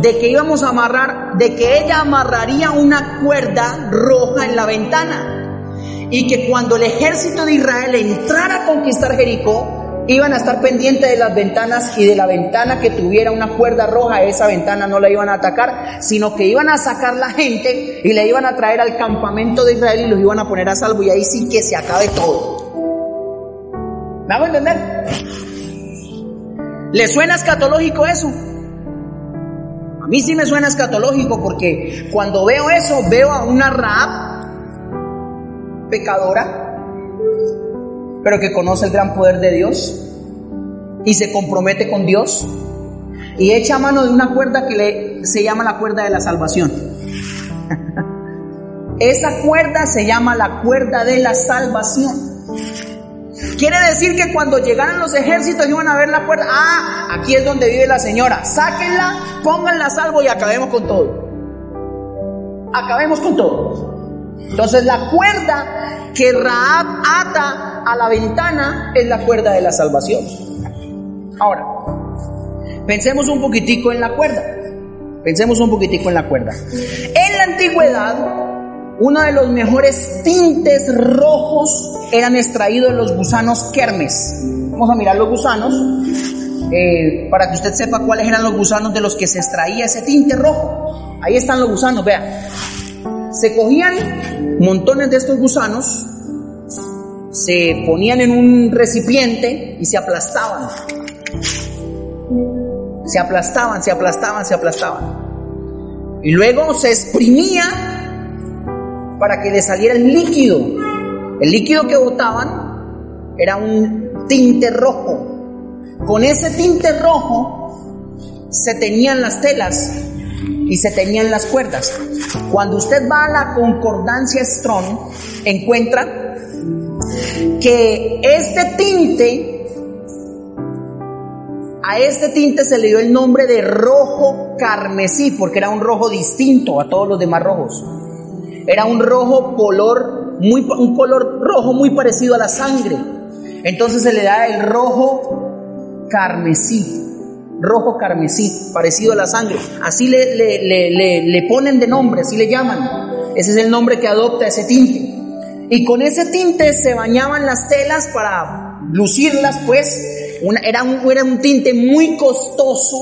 de que íbamos a amarrar, de que ella amarraría una cuerda roja en la ventana. Y que cuando el ejército de Israel entrara a conquistar Jericó, iban a estar pendientes de las ventanas y de la ventana que tuviera una cuerda roja, esa ventana no la iban a atacar, sino que iban a sacar la gente y la iban a traer al campamento de Israel y los iban a poner a salvo y ahí sí que se acabe todo. ¿Me hago entender? ¿Le suena escatológico eso? A mí sí me suena escatológico porque cuando veo eso veo a una Raab pecadora pero que conoce el gran poder de Dios y se compromete con Dios y echa mano de una cuerda que le, se llama la cuerda de la salvación. [LAUGHS] Esa cuerda se llama la cuerda de la salvación. Quiere decir que cuando llegaran los ejércitos iban a ver la cuerda. Ah, aquí es donde vive la señora. Sáquenla, pónganla a salvo y acabemos con todo. Acabemos con todo. Entonces la cuerda que Raab ata a la ventana es la cuerda de la salvación. Ahora, pensemos un poquitico en la cuerda. Pensemos un poquitico en la cuerda. En la antigüedad, uno de los mejores tintes rojos eran extraídos de los gusanos kermes. Vamos a mirar los gusanos eh, para que usted sepa cuáles eran los gusanos de los que se extraía ese tinte rojo. Ahí están los gusanos, vean. Se cogían montones de estos gusanos se ponían en un recipiente y se aplastaban. Se aplastaban, se aplastaban, se aplastaban. Y luego se exprimía para que le saliera el líquido. El líquido que botaban era un tinte rojo. Con ese tinte rojo se tenían las telas y se tenían las cuerdas. Cuando usted va a la concordancia Strong, encuentra que este tinte, a este tinte se le dio el nombre de rojo carmesí, porque era un rojo distinto a todos los demás rojos. Era un rojo color, muy, un color rojo muy parecido a la sangre. Entonces se le da el rojo carmesí, rojo carmesí, parecido a la sangre. Así le, le, le ponen de nombre, así le llaman. Ese es el nombre que adopta ese tinte. Y con ese tinte se bañaban las telas para lucirlas, pues era, un, era un tinte muy costoso,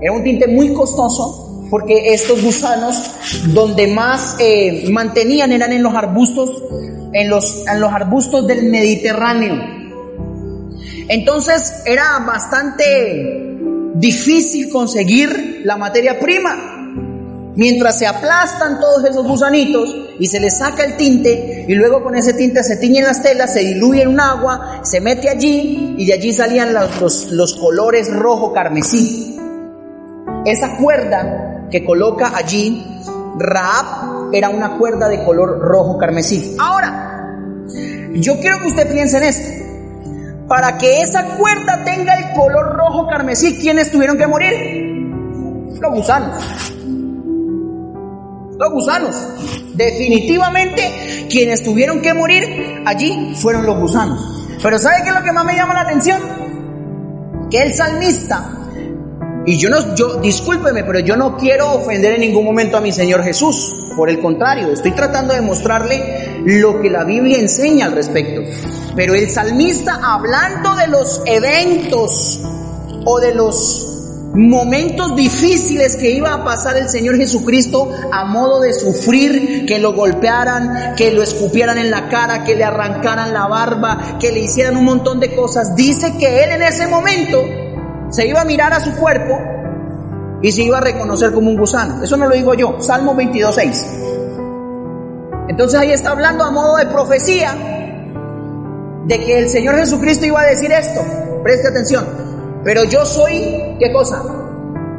era un tinte muy costoso, porque estos gusanos donde más eh, mantenían eran en los arbustos, en los, en los arbustos del Mediterráneo. Entonces era bastante difícil conseguir la materia prima. Mientras se aplastan todos esos gusanitos y se les saca el tinte y luego con ese tinte se tiñen las telas, se diluye en un agua, se mete allí y de allí salían los, los, colores rojo carmesí. Esa cuerda que coloca allí Raab era una cuerda de color rojo carmesí. Ahora, yo quiero que usted piense en esto. Para que esa cuerda tenga el color rojo carmesí, ¿quiénes tuvieron que morir? Los gusanos los gusanos. Definitivamente quienes tuvieron que morir allí fueron los gusanos. Pero ¿sabe qué es lo que más me llama la atención? Que el salmista, y yo no, yo, discúlpeme, pero yo no quiero ofender en ningún momento a mi Señor Jesús. Por el contrario, estoy tratando de mostrarle lo que la Biblia enseña al respecto. Pero el salmista, hablando de los eventos o de los momentos difíciles que iba a pasar el Señor Jesucristo a modo de sufrir, que lo golpearan, que lo escupieran en la cara, que le arrancaran la barba, que le hicieran un montón de cosas. Dice que él en ese momento se iba a mirar a su cuerpo y se iba a reconocer como un gusano. Eso no lo digo yo, Salmo 22.6. Entonces ahí está hablando a modo de profecía de que el Señor Jesucristo iba a decir esto. Preste atención. Pero yo soy, ¿qué cosa?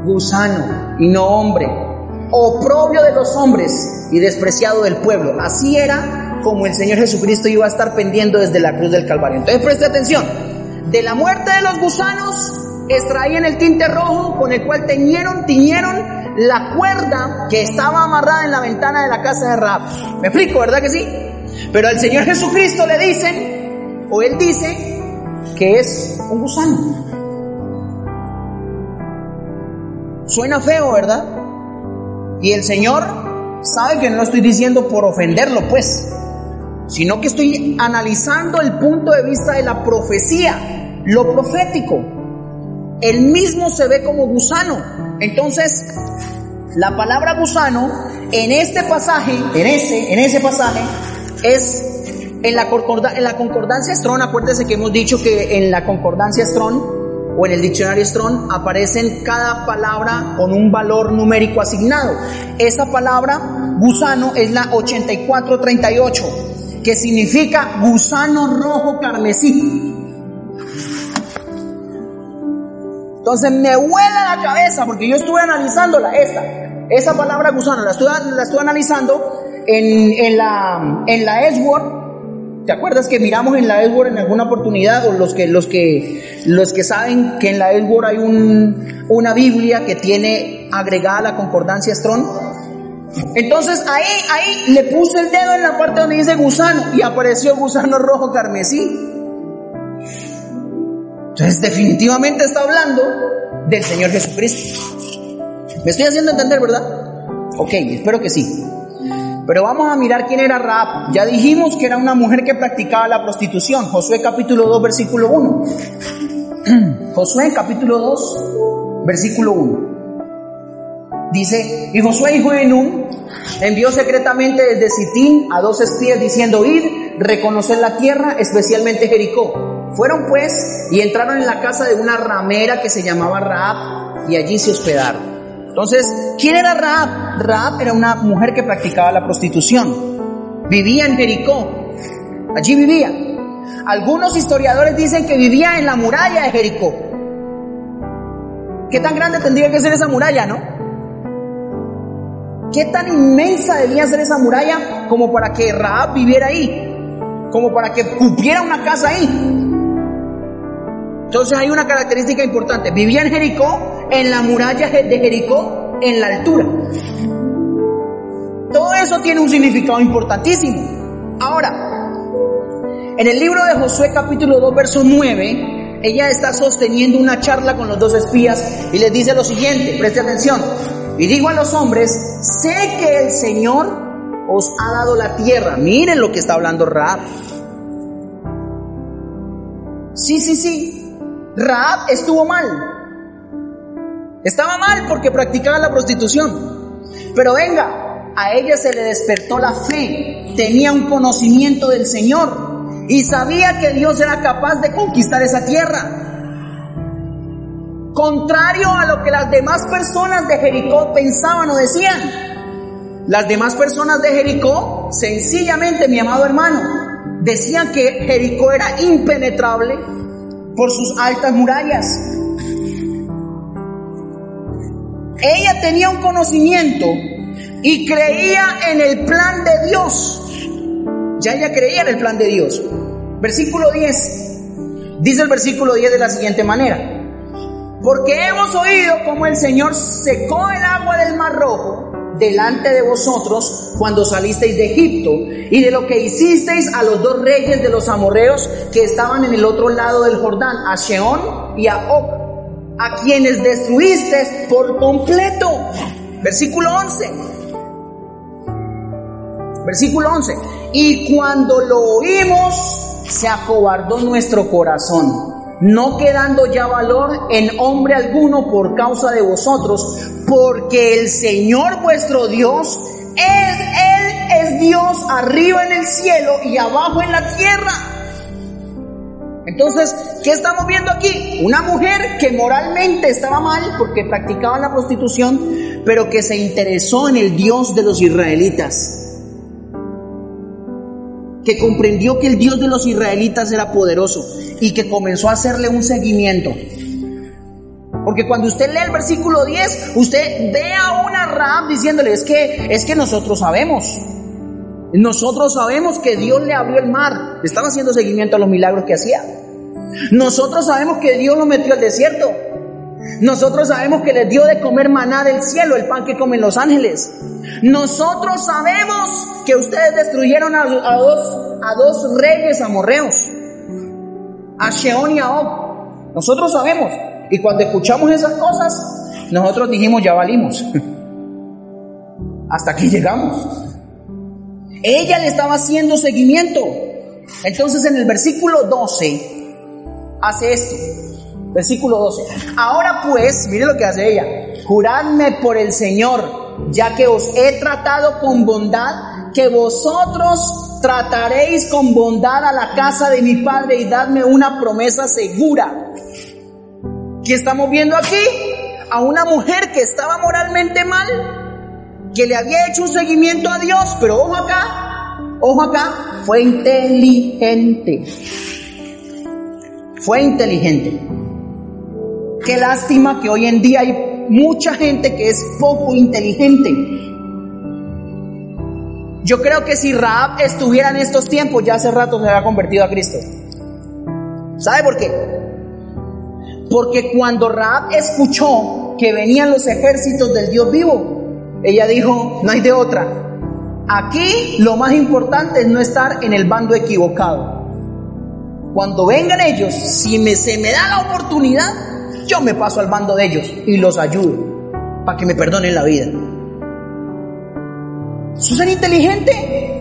Gusano y no hombre, oprobio de los hombres y despreciado del pueblo. Así era como el Señor Jesucristo iba a estar pendiendo desde la cruz del Calvario. Entonces preste atención. de la muerte de los gusanos, extraían el tinte rojo con el cual teñieron, tiñeron la cuerda que estaba amarrada en la ventana de la casa de Raab. ¿Me explico, verdad que sí? Pero al Señor Jesucristo le dicen, o Él dice, que es un gusano. Suena feo, ¿verdad? Y el Señor sabe que no lo estoy diciendo por ofenderlo, pues, sino que estoy analizando el punto de vista de la profecía, lo profético. Él mismo se ve como gusano. Entonces, la palabra gusano en este pasaje, en ese, en ese pasaje, es en la, la concordancia Strong, acuérdense que hemos dicho que en la concordancia Strong o en el diccionario Strong aparecen cada palabra con un valor numérico asignado. Esa palabra gusano es la 8438, que significa gusano rojo carmesí. Entonces me vuela la cabeza porque yo estuve analizándola, esta, esa palabra gusano, la estuve, la estuve analizando en, en la, en la ¿Te acuerdas que miramos en la Edward en alguna oportunidad o los que los que los que saben que en la Edward hay un, una Biblia que tiene agregada la concordancia Strong? Entonces ahí ahí le puse el dedo en la parte donde dice gusano y apareció gusano rojo carmesí. Entonces definitivamente está hablando del Señor Jesucristo. ¿Me estoy haciendo entender, verdad? Ok, espero que sí. Pero vamos a mirar quién era Raab. Ya dijimos que era una mujer que practicaba la prostitución. Josué capítulo 2, versículo 1. [CLEARS THROAT] Josué capítulo 2, versículo 1. Dice, y Josué hijo de Nun envió secretamente desde Sitín a dos espías diciendo, id, reconocer la tierra, especialmente Jericó. Fueron pues y entraron en la casa de una ramera que se llamaba Raab y allí se hospedaron. Entonces, ¿quién era Raab? Raab era una mujer que practicaba la prostitución. Vivía en Jericó. Allí vivía. Algunos historiadores dicen que vivía en la muralla de Jericó. ¿Qué tan grande tendría que ser esa muralla, no? ¿Qué tan inmensa debía ser esa muralla como para que Raab viviera ahí? Como para que cupiera una casa ahí. Entonces hay una característica importante. Vivía en Jericó, en la muralla de Jericó, en la altura. Todo eso tiene un significado importantísimo. Ahora, en el libro de Josué capítulo 2, verso 9, ella está sosteniendo una charla con los dos espías y les dice lo siguiente, preste atención. Y digo a los hombres, sé que el Señor os ha dado la tierra. Miren lo que está hablando Raab. Sí, sí, sí. Raab estuvo mal. Estaba mal porque practicaba la prostitución. Pero venga, a ella se le despertó la fe, tenía un conocimiento del Señor y sabía que Dios era capaz de conquistar esa tierra. Contrario a lo que las demás personas de Jericó pensaban o decían. Las demás personas de Jericó, sencillamente, mi amado hermano, decían que Jericó era impenetrable, por sus altas murallas. Ella tenía un conocimiento y creía en el plan de Dios. Ya ella creía en el plan de Dios. Versículo 10. Dice el versículo 10 de la siguiente manera. Porque hemos oído cómo el Señor secó el agua del mar rojo delante de vosotros cuando salisteis de Egipto y de lo que hicisteis a los dos reyes de los amorreos que estaban en el otro lado del Jordán, a Sheón y a Og, a quienes destruiste por completo. Versículo 11. Versículo 11. Y cuando lo oímos, se acobardó nuestro corazón no quedando ya valor en hombre alguno por causa de vosotros, porque el Señor vuestro Dios es Él es Dios arriba en el cielo y abajo en la tierra. Entonces, ¿qué estamos viendo aquí? Una mujer que moralmente estaba mal porque practicaba la prostitución, pero que se interesó en el Dios de los israelitas que comprendió que el Dios de los israelitas era poderoso y que comenzó a hacerle un seguimiento. Porque cuando usted lee el versículo 10, usted ve a una Ram diciéndole, es que, es que nosotros sabemos. Nosotros sabemos que Dios le abrió el mar. Estaba haciendo seguimiento a los milagros que hacía. Nosotros sabemos que Dios lo metió al desierto. Nosotros sabemos que les dio de comer maná del cielo, el pan que comen los ángeles. Nosotros sabemos que ustedes destruyeron a, dos, a reyes amorreos, a Sheón y a Og. Nosotros sabemos. Y cuando escuchamos esas cosas, nosotros dijimos, ya valimos. [LAUGHS] Hasta aquí llegamos. Ella le estaba haciendo seguimiento. Entonces en el versículo 12 hace esto. Versículo 12. Ahora pues, mire lo que hace ella. Juradme por el Señor, ya que os he tratado con bondad, que vosotros trataréis con bondad a la casa de mi padre y dadme una promesa segura. ¿Qué estamos viendo aquí? A una mujer que estaba moralmente mal, que le había hecho un seguimiento a Dios, pero ojo acá, ojo acá, fue inteligente. Fue inteligente. Qué lástima que hoy en día hay mucha gente que es poco inteligente. Yo creo que si Raab estuviera en estos tiempos, ya hace rato se había convertido a Cristo. ¿Sabe por qué? Porque cuando Raab escuchó que venían los ejércitos del Dios vivo, ella dijo, no hay de otra. Aquí lo más importante es no estar en el bando equivocado. Cuando vengan ellos, si me, se me da la oportunidad, yo me paso al bando de ellos y los ayudo para que me perdonen la vida. ¿Eso es inteligente?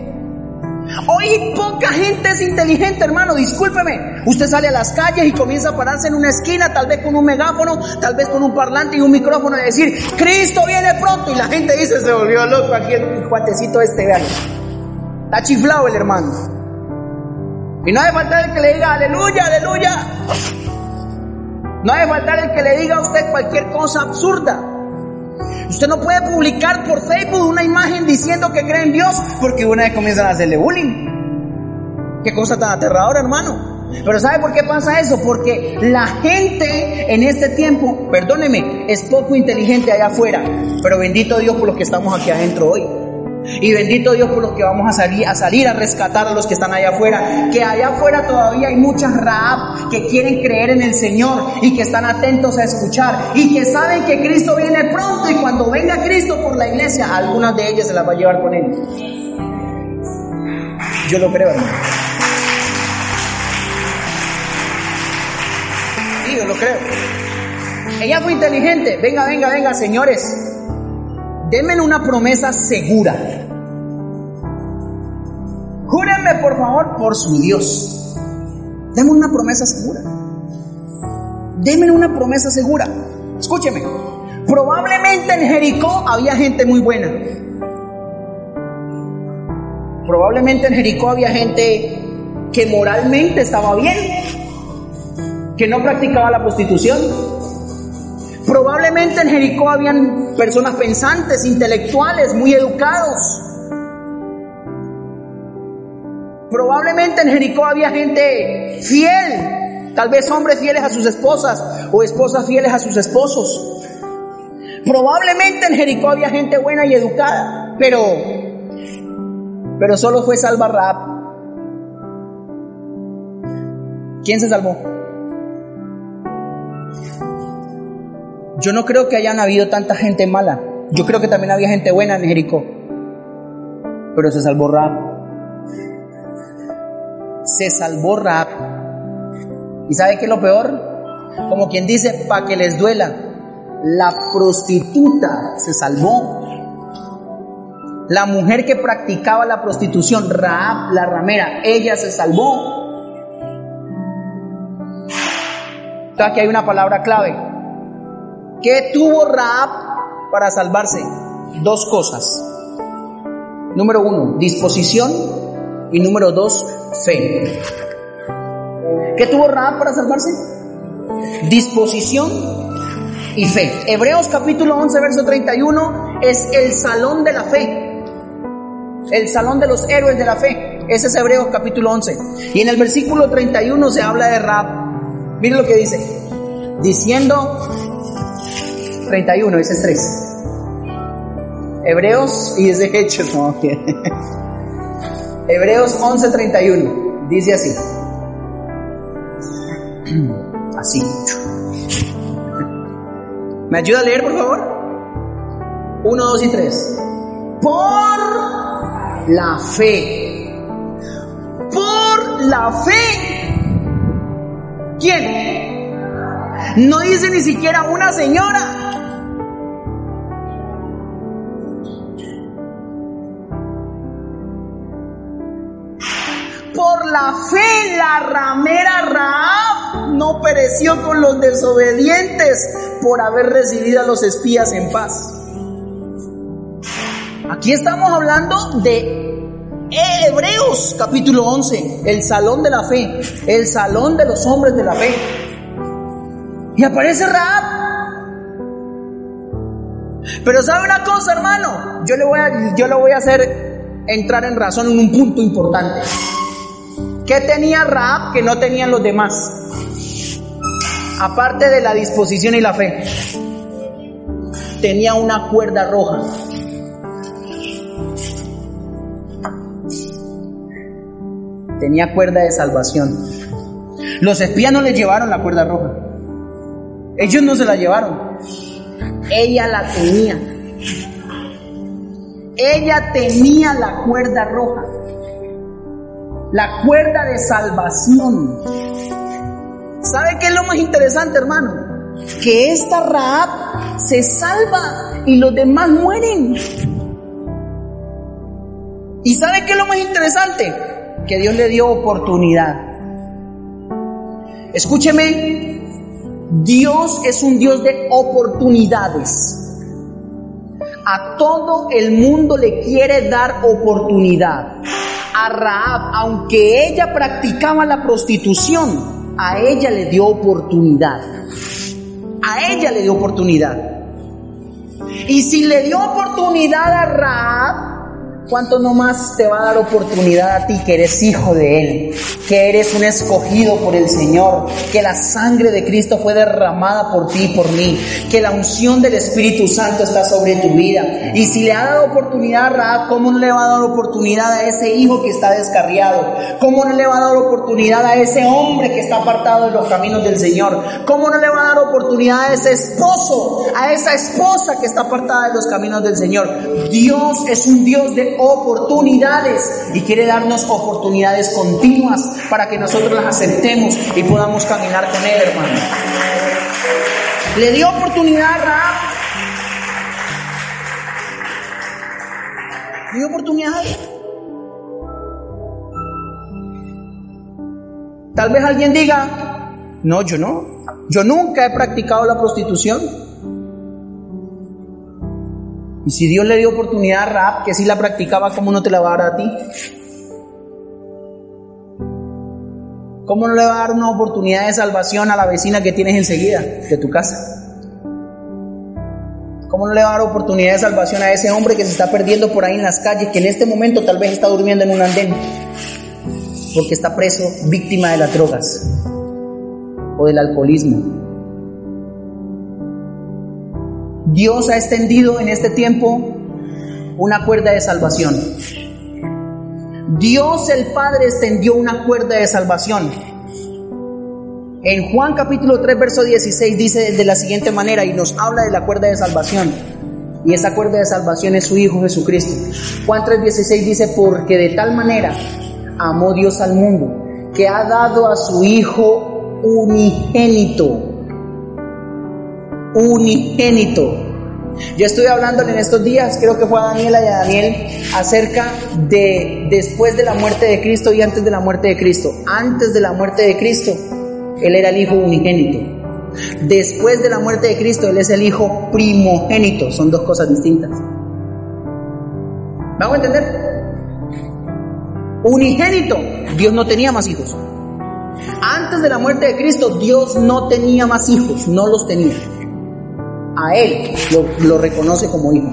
Hoy poca gente es inteligente, hermano, discúlpeme. Usted sale a las calles y comienza a pararse en una esquina, tal vez con un megáfono, tal vez con un parlante y un micrófono y decir, Cristo viene pronto. Y la gente dice, se volvió loco aquí el cuatecito este, vean. Está chiflado el hermano. Y no hay faltar el que le diga, aleluya, aleluya. No hay faltar el que le diga a usted cualquier cosa absurda. Usted no puede publicar por Facebook una imagen diciendo que cree en Dios porque una vez comienzan a hacerle bullying. Qué cosa tan aterradora, hermano. Pero ¿sabe por qué pasa eso? Porque la gente en este tiempo, perdóneme, es poco inteligente allá afuera. Pero bendito Dios por los que estamos aquí adentro hoy. Y bendito Dios por los que vamos a salir, a salir a rescatar a los que están allá afuera. Que allá afuera todavía hay muchas Raab que quieren creer en el Señor y que están atentos a escuchar y que saben que Cristo viene pronto y cuando venga Cristo por la iglesia, algunas de ellas se las va a llevar con él. Yo lo creo, yo lo creo. Ella fue inteligente. Venga, venga, venga, señores. Denme una promesa segura. Júrenme por favor por su Dios. Denme una promesa segura. Denme una promesa segura. Escúcheme. Probablemente en Jericó había gente muy buena. Probablemente en Jericó había gente que moralmente estaba bien, que no practicaba la prostitución, Probablemente en Jericó habían personas pensantes, intelectuales, muy educados. Probablemente en Jericó había gente fiel, tal vez hombres fieles a sus esposas o esposas fieles a sus esposos. Probablemente en Jericó había gente buena y educada, pero pero solo fue salva Raab. ¿Quién se salvó? Yo no creo que hayan habido tanta gente mala. Yo creo que también había gente buena en Jericó. Pero se salvó Raab. Se salvó Raab. ¿Y sabe qué es lo peor? Como quien dice, para que les duela, la prostituta se salvó. La mujer que practicaba la prostitución, Raab, la ramera, ella se salvó. Aquí hay una palabra clave. ¿Qué tuvo Raab para salvarse? Dos cosas. Número uno, disposición. Y número dos, fe. ¿Qué tuvo Raab para salvarse? Disposición y fe. Hebreos capítulo 11, verso 31 es el salón de la fe. El salón de los héroes de la fe. Ese es Hebreos capítulo 11. Y en el versículo 31 se habla de Raab. Miren lo que dice. Diciendo, 31, ese es 3. Hebreos, y es de Hechos, no, [LAUGHS] Hebreos 11:31, dice así. [CLEARS THROAT] Así. ¿Me ayuda a leer, por favor? Uno, dos y tres. Por la fe. Por la fe. ¿Quién? No dice ni siquiera una señora. La fe, la ramera Raab no pereció con los desobedientes por haber recibido a los espías en paz. Aquí estamos hablando de Hebreos capítulo 11, el salón de la fe, el salón de los hombres de la fe. Y aparece Raab. Pero sabe una cosa, hermano, yo le voy a, yo le voy a hacer entrar en razón en un punto importante. ¿Qué tenía Raab que no tenían los demás? Aparte de la disposición y la fe, tenía una cuerda roja. Tenía cuerda de salvación. Los espías no le llevaron la cuerda roja. Ellos no se la llevaron. Ella la tenía. Ella tenía la cuerda roja la cuerda de salvación. ¿Sabe qué es lo más interesante, hermano? Que esta Raab se salva y los demás mueren. ¿Y sabe qué es lo más interesante? Que Dios le dio oportunidad. Escúcheme, Dios es un Dios de oportunidades. A todo el mundo le quiere dar oportunidad a Raab, aunque ella practicaba la prostitución, a ella le dio oportunidad. A ella le dio oportunidad. Y si le dio oportunidad a Raab, ¿Cuánto nomás te va a dar oportunidad a ti que eres hijo de Él? Que eres un escogido por el Señor, que la sangre de Cristo fue derramada por ti y por mí, que la unción del Espíritu Santo está sobre tu vida. Y si le ha dado oportunidad a Raab, ¿cómo no le va a dar oportunidad a ese hijo que está descarriado? ¿Cómo no le va a dar oportunidad a ese hombre que está apartado de los caminos del Señor? ¿Cómo no le va a dar oportunidad a ese esposo, a esa esposa que está apartada de los caminos del Señor? Dios es un Dios de oportunidades y quiere darnos oportunidades continuas para que nosotros las aceptemos y podamos caminar con Él, hermano. Le dio oportunidad a Raab. Le dio oportunidad. Tal vez alguien diga, no, yo no. Yo nunca he practicado la prostitución. Y si Dios le dio oportunidad a Raab, que sí la practicaba, ¿cómo no te la va a dar a ti? ¿Cómo no le va a dar una oportunidad de salvación a la vecina que tienes enseguida de tu casa? ¿Cómo no le va a dar oportunidad de salvación a ese hombre que se está perdiendo por ahí en las calles, que en este momento tal vez está durmiendo en un andén, porque está preso, víctima de las drogas o del alcoholismo? Dios ha extendido en este tiempo una cuerda de salvación. Dios el Padre extendió una cuerda de salvación. En Juan capítulo 3, verso 16 dice de la siguiente manera y nos habla de la cuerda de salvación. Y esa cuerda de salvación es su Hijo Jesucristo. Juan 3, 16 dice, porque de tal manera amó Dios al mundo, que ha dado a su Hijo unigénito unigénito. Yo estoy hablando en estos días, creo que fue a Daniela y a Daniel, acerca de después de la muerte de Cristo y antes de la muerte de Cristo. Antes de la muerte de Cristo, Él era el Hijo unigénito. Después de la muerte de Cristo, Él es el Hijo primogénito. Son dos cosas distintas. ¿Vamos a entender? Unigénito, Dios no tenía más hijos. Antes de la muerte de Cristo, Dios no tenía más hijos, no los tenía a Él lo, reconoce como hijo.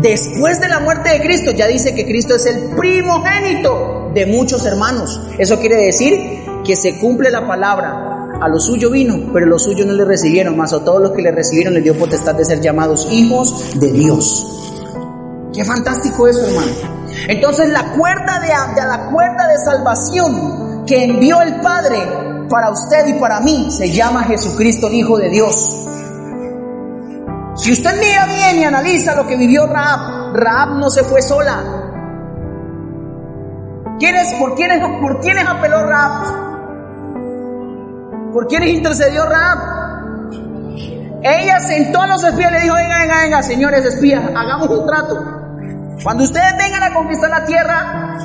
Después de la muerte de Cristo, ya dice que Cristo es el primogénito de muchos hermanos. Eso quiere decir que se cumple la palabra. A lo suyo vino, pero los suyos no le recibieron, más a todos los que le recibieron les dio potestad de ser llamados hijos de Dios. Qué fantástico eso, hermano. Entonces la cuerda de, de la cuerda de salvación que envió el Padre para usted y para mí se llama Jesucristo el Hijo de Dios. Si usted mira bien y analiza lo que vivió Raab, Raab no se fue sola. ¿Quiénes, por, quiénes, ¿Por quiénes apeló Raab? ¿Por quiénes intercedió Raab? Ella sentó a los espías y le dijo, venga, venga, venga, señores espías, hagamos un trato. Cuando ustedes vengan a conquistar la tierra,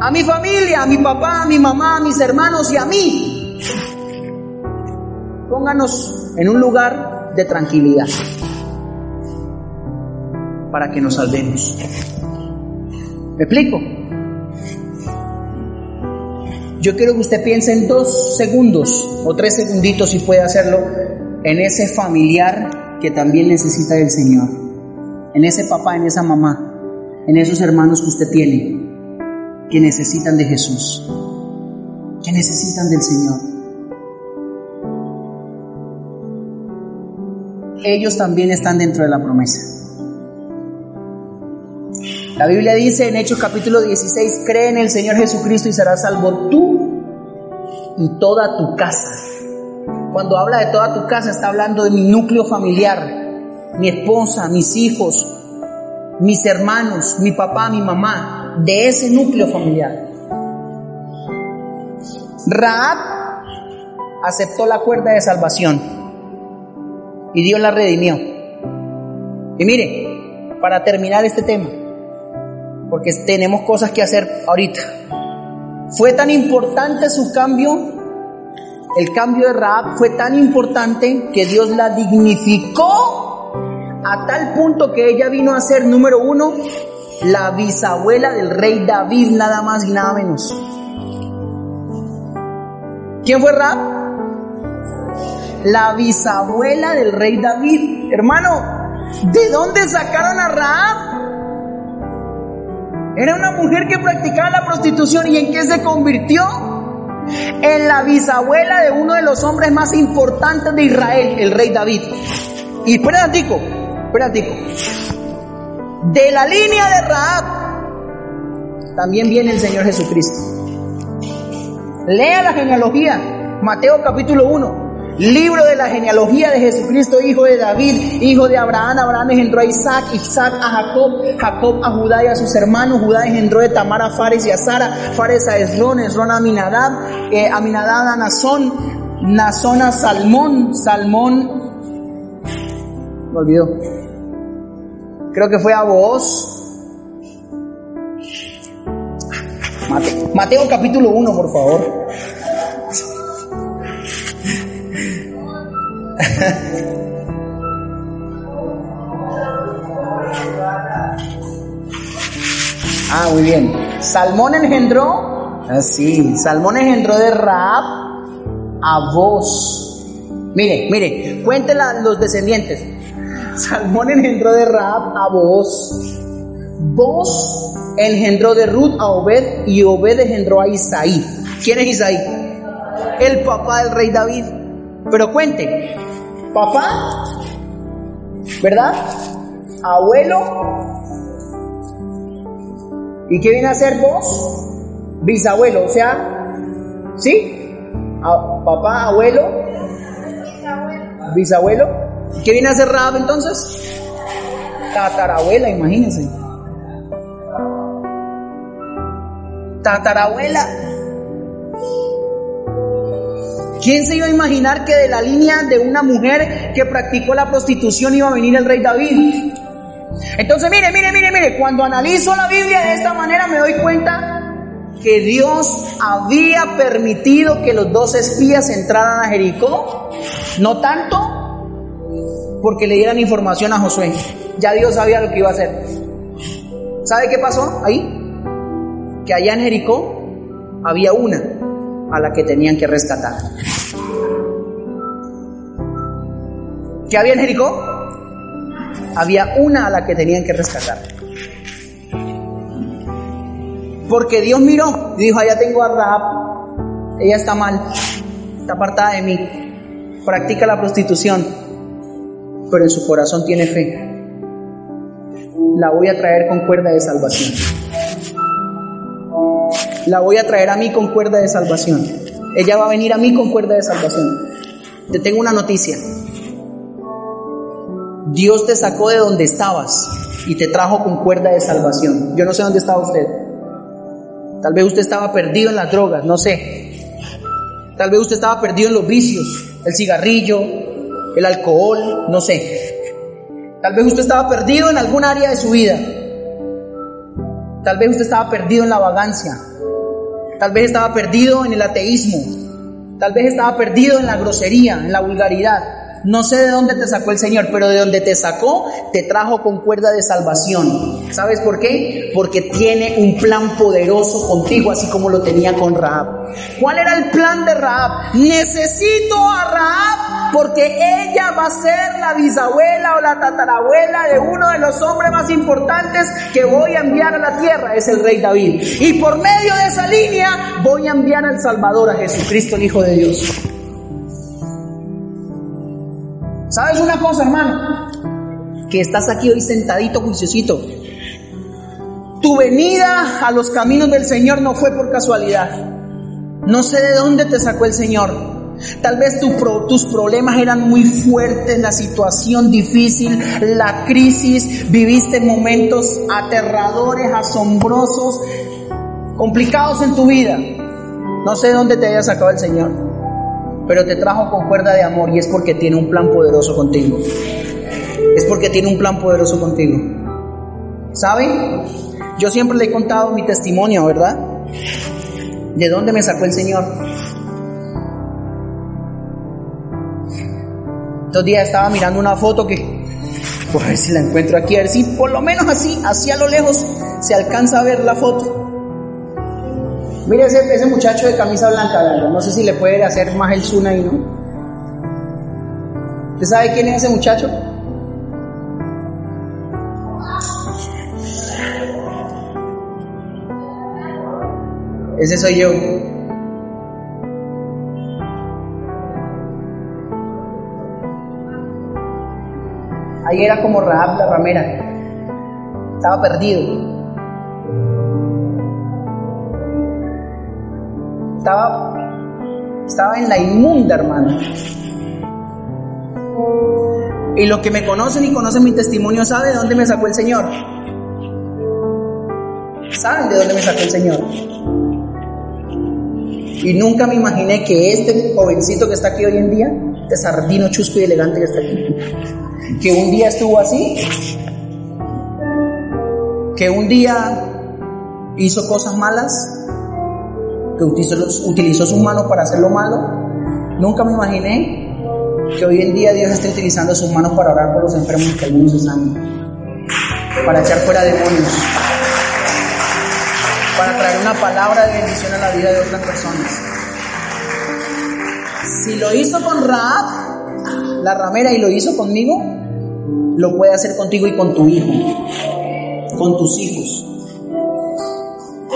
a mi familia, a mi papá, a mi mamá, a mis hermanos y a mí, pónganos en un lugar de tranquilidad para que nos salvemos. ¿Me explico? Yo quiero que usted piense en dos segundos o tres segunditos si puede hacerlo en ese familiar que también necesita del Señor, en ese papá, en esa mamá, en esos hermanos que usted tiene que necesitan de Jesús, que necesitan del Señor. Ellos también están dentro de la promesa. La Biblia dice en Hechos capítulo 16, cree en el Señor Jesucristo y serás salvo tú y toda tu casa. Cuando habla de toda tu casa está hablando de mi núcleo familiar, mi esposa, mis hijos, mis hermanos, mi papá, mi mamá, de ese núcleo familiar. Raab aceptó la cuerda de salvación y Dios la redimió. Y mire, para terminar este tema, porque tenemos cosas que hacer ahorita. Fue tan importante su cambio, el cambio de Raab fue tan importante que Dios la dignificó a tal punto que ella vino a ser, número uno, la bisabuela del rey David, nada más y nada menos. ¿Quién fue Raab? La bisabuela del rey David. Hermano, ¿de dónde sacaron a Raab? Era una mujer que practicaba la prostitución y en qué se convirtió? En la bisabuela de uno de los hombres más importantes de Israel, el rey David. Y espera tico, espera tico. De la línea de Raab también viene el Señor Jesucristo. Lea la genealogía, Mateo capítulo 1. Libro de la genealogía de Jesucristo, hijo de David, hijo de Abraham. Abraham engendró a Isaac, Isaac a Jacob, Jacob a Judá y a sus hermanos. Judá engendró de Tamar a Fares y a Sara, Fares a Esrón, Esrón a Aminadab, eh, Aminadab a Nazón, Nazón a Salmón, Salmón, me olvidó. Creo que fue a Booz. Mateo, Mateo capítulo 1, por favor. Ah, muy bien. Salmón engendró, así, ah, Salmón engendró de Raab a vos. Mire, mire, cuéntela los descendientes. Salmón engendró de Raab a vos. Vos engendró de Ruth a Obed y Obed engendró a Isaí. ¿Quién es Isaí? El papá del rey David. Pero cuente, papá, ¿verdad? Abuelo. ¿Y qué viene a ser vos? Bisabuelo, o sea, ¿sí? papá, abuelo. Bisabuelo. ¿Y qué viene a ser Rab entonces? Tatarabuela, imagínense. Tatarabuela. ¿Quién se iba a imaginar que de la línea de una mujer que practicó la prostitución iba a venir el rey David? Entonces, mire, mire, mire, mire, cuando analizo la Biblia de esta manera me doy cuenta que Dios había permitido que los dos espías entraran a Jericó, no tanto porque le dieran información a Josué, ya Dios sabía lo que iba a hacer. ¿Sabe qué pasó ahí? Que allá en Jericó había una a la que tenían que rescatar. ¿Qué había en Jericó? Había una a la que tenían que rescatar. Porque Dios miró y dijo, allá tengo a Rahab, ella está mal, está apartada de mí, practica la prostitución, pero en su corazón tiene fe. La voy a traer con cuerda de salvación la voy a traer a mí con cuerda de salvación. ella va a venir a mí con cuerda de salvación. Te tengo una noticia. Dios te sacó de donde estabas y te trajo con cuerda de salvación. Yo no sé dónde estaba usted. Tal vez usted estaba perdido en las drogas, no sé. Tal vez usted estaba perdido en los vicios, el cigarrillo, el alcohol, no sé. Tal vez usted estaba perdido en algún área de su vida. Tal vez usted estaba perdido en la vagancia. Tal vez estaba perdido en el ateísmo. Tal vez estaba perdido en la grosería, en la vulgaridad. No sé de dónde te sacó el Señor, pero de donde te sacó, te trajo con cuerda de salvación. ¿Sabes por qué? Porque tiene un plan poderoso contigo, así como lo tenía con Raab. ¿Cuál era el plan de Raab? Necesito a Raab porque ella va a ser la bisabuela o la tatarabuela de uno de los hombres más importantes que voy a enviar a la tierra, es el rey David. Y por medio de esa línea voy a enviar al Salvador, a Jesucristo, el Hijo de Dios. ¿Sabes una cosa, hermano? Que estás aquí hoy sentadito, juiciosito. Tu venida a los caminos del Señor no fue por casualidad. No sé de dónde te sacó el Señor. Tal vez tus problemas eran muy fuertes, la situación difícil, la crisis, viviste momentos aterradores, asombrosos, complicados en tu vida. No sé de dónde te haya sacado el Señor pero te trajo con cuerda de amor y es porque tiene un plan poderoso contigo. Es porque tiene un plan poderoso contigo. ¿Saben? Yo siempre le he contado mi testimonio, ¿verdad? ¿De dónde me sacó el Señor? Dos días estaba mirando una foto que, por ver si la encuentro aquí, a ver si por lo menos así, así a lo lejos, se alcanza a ver la foto. Mire ese, muchacho de camisa blanca, no sé si le puede hacer más el zoom ahí, ¿no? ¿Usted sabe quién es ese muchacho? Ese soy yo. Ahí era como Rahab la ramera. Estaba perdido. Estaba, estaba en la inmunda, hermano. Y los que me conocen y conocen mi testimonio saben de dónde me sacó el Señor. Saben de dónde me sacó el Señor. Y nunca me imaginé que este jovencito que está aquí hoy en día, este sardino chusco y elegante que está aquí, que un día estuvo así, que un día hizo cosas malas, que utilizó, sus manos para hacer lo malo. Nunca me imaginé que hoy en día Dios esté utilizando sus manos para orar por los enfermos que algunos se sanen, para echar fuera demonios, para traer una palabra de bendición a la vida de otras personas. Si lo hizo con Raab, la ramera, y lo hizo conmigo, lo puede hacer contigo y con tu hijo, con tus hijos.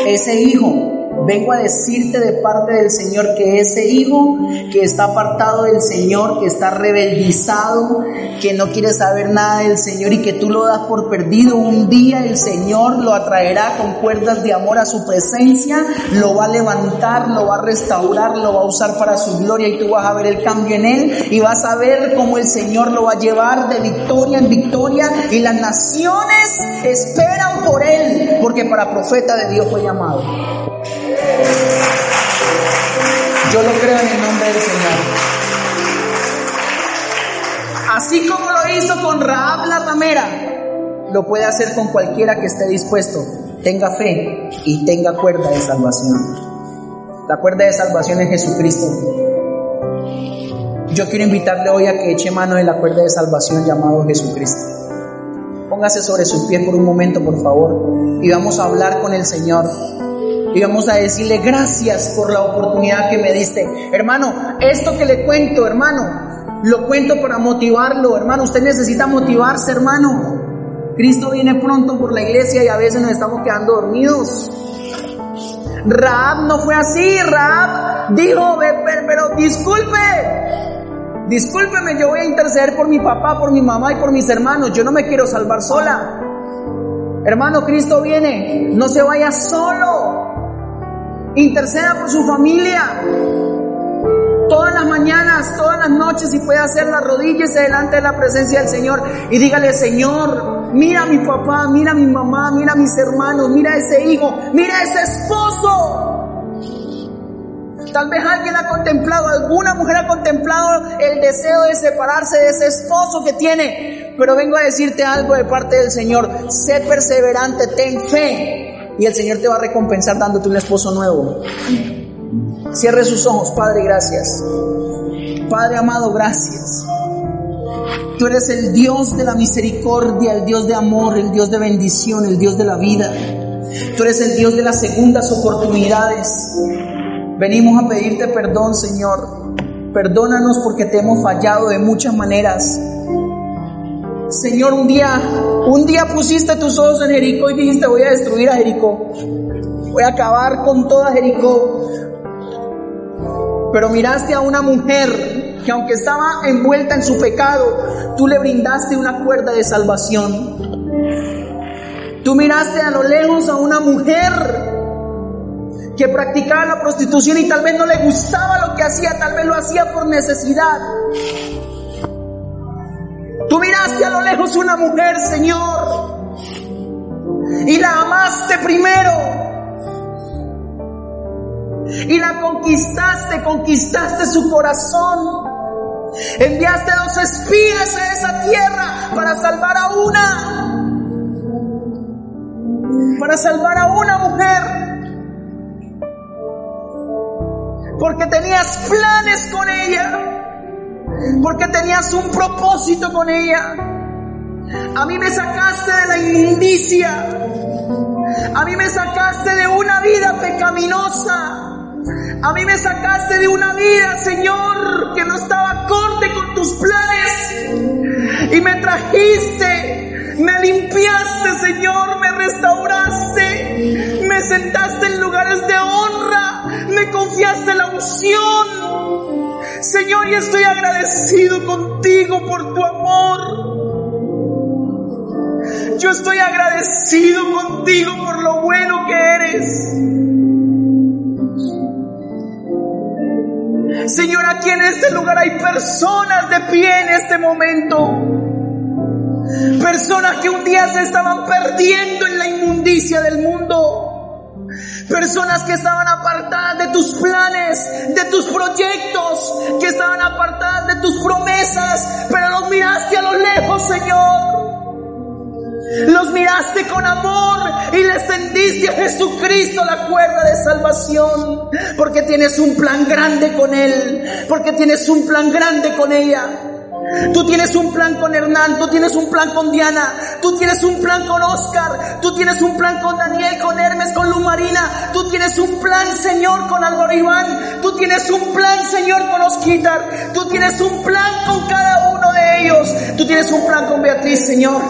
Ese hijo Vengo a decirte de parte del Señor que ese hijo que está apartado del Señor, que está rebeldizado, que no quiere saber nada del Señor y que tú lo das por perdido, un día el Señor lo atraerá con cuerdas de amor a su presencia, lo va a levantar, lo va a restaurar, lo va a usar para su gloria y tú vas a ver el cambio en él y vas a ver cómo el Señor lo va a llevar de victoria en victoria y las naciones esperan por él, porque para profeta de Dios fue llamado. Yo lo creo en el nombre del Señor. Así como lo hizo con Raab la ramera, lo puede hacer con cualquiera que esté dispuesto, tenga fe y tenga cuerda de salvación. La cuerda de salvación es Jesucristo. Yo quiero invitarle hoy a que eche mano de la cuerda de salvación llamado Jesucristo. Póngase sobre sus pies por un momento, por favor, y vamos a hablar con el Señor y vamos a decirle gracias por la oportunidad que me diste. Hermano, esto que le cuento, hermano, lo cuento para motivarlo, hermano. Usted necesita motivarse, hermano. Cristo viene pronto por la iglesia y a veces nos estamos quedando dormidos. Raab no fue así, Raab dijo, pero, pero disculpe, discúlpeme, yo voy a interceder por mi papá, por mi mamá y por mis hermanos, yo no me quiero salvar sola. Hermano, Cristo viene, no se vaya solo. Interceda por su familia. todas las mañanas, todas las noches, y puede hacer las rodillas delante de la presencia del Señor y dígale, Señor, mira a mi papá, mira a mi mamá, mira a mis hermanos, mira a ese hijo, mira a ese esposo. Tal vez alguien ha contemplado, alguna mujer ha contemplado el deseo de separarse de ese esposo que tiene. Pero vengo a decirte algo de parte del Señor. Sé perseverante, ten fe. Y el Señor te va a recompensar dándote un esposo nuevo. Cierre sus ojos, Padre, gracias. Padre amado, gracias. Tú eres el Dios de la misericordia, el Dios de amor, el Dios de bendición, el Dios de la vida. Tú eres el Dios de las segundas oportunidades. Venimos a pedirte perdón, Señor. Perdónanos porque te hemos fallado de muchas maneras. Señor, un día, un día pusiste tus ojos en Jericó y dijiste, voy a destruir a Jericó. Voy a acabar con toda Jericó. Pero miraste a una mujer que aunque estaba envuelta en su pecado, tú le brindaste una cuerda de salvación. Tú miraste a lo lejos a una mujer que practicaba la prostitución y tal vez no le gustaba lo que hacía, tal vez lo hacía por necesidad. Tú miraste a lo lejos una mujer, Señor, y la amaste primero. Y la conquistaste, conquistaste su corazón. Enviaste dos espías a esa tierra para salvar a una. Para salvar a una mujer. porque tenías planes con ella, porque tenías un propósito con ella. A mí me sacaste de la inmundicia, a mí me sacaste de una vida pecaminosa. A mí me sacaste de una vida, Señor, que no estaba acorde con tus planes. Y me trajiste, me limpiaste, Señor, me restauraste, me sentaste en lugares de honra me confiaste la unción. Señor, y estoy agradecido contigo por tu amor. Yo estoy agradecido contigo por lo bueno que eres. Señor, aquí en este lugar hay personas de pie en este momento. Personas que un día se estaban perdiendo en la inmundicia del mundo. Personas que estaban apartadas de tus planes, de tus proyectos, que estaban apartadas de tus promesas, pero los miraste a lo lejos, Señor. Los miraste con amor y le extendiste a Jesucristo la cuerda de salvación, porque tienes un plan grande con Él, porque tienes un plan grande con ella. Tú tienes un plan con Hernán, tú tienes un plan con Diana, tú tienes un plan con Oscar, tú tienes un plan con Daniel, con Hermes, con Lumarina, tú tienes un plan, Señor, con Álvaro Iván, tú tienes un plan, Señor, con Osquitar, tú tienes un plan con cada uno de ellos, tú tienes un plan con Beatriz, Señor,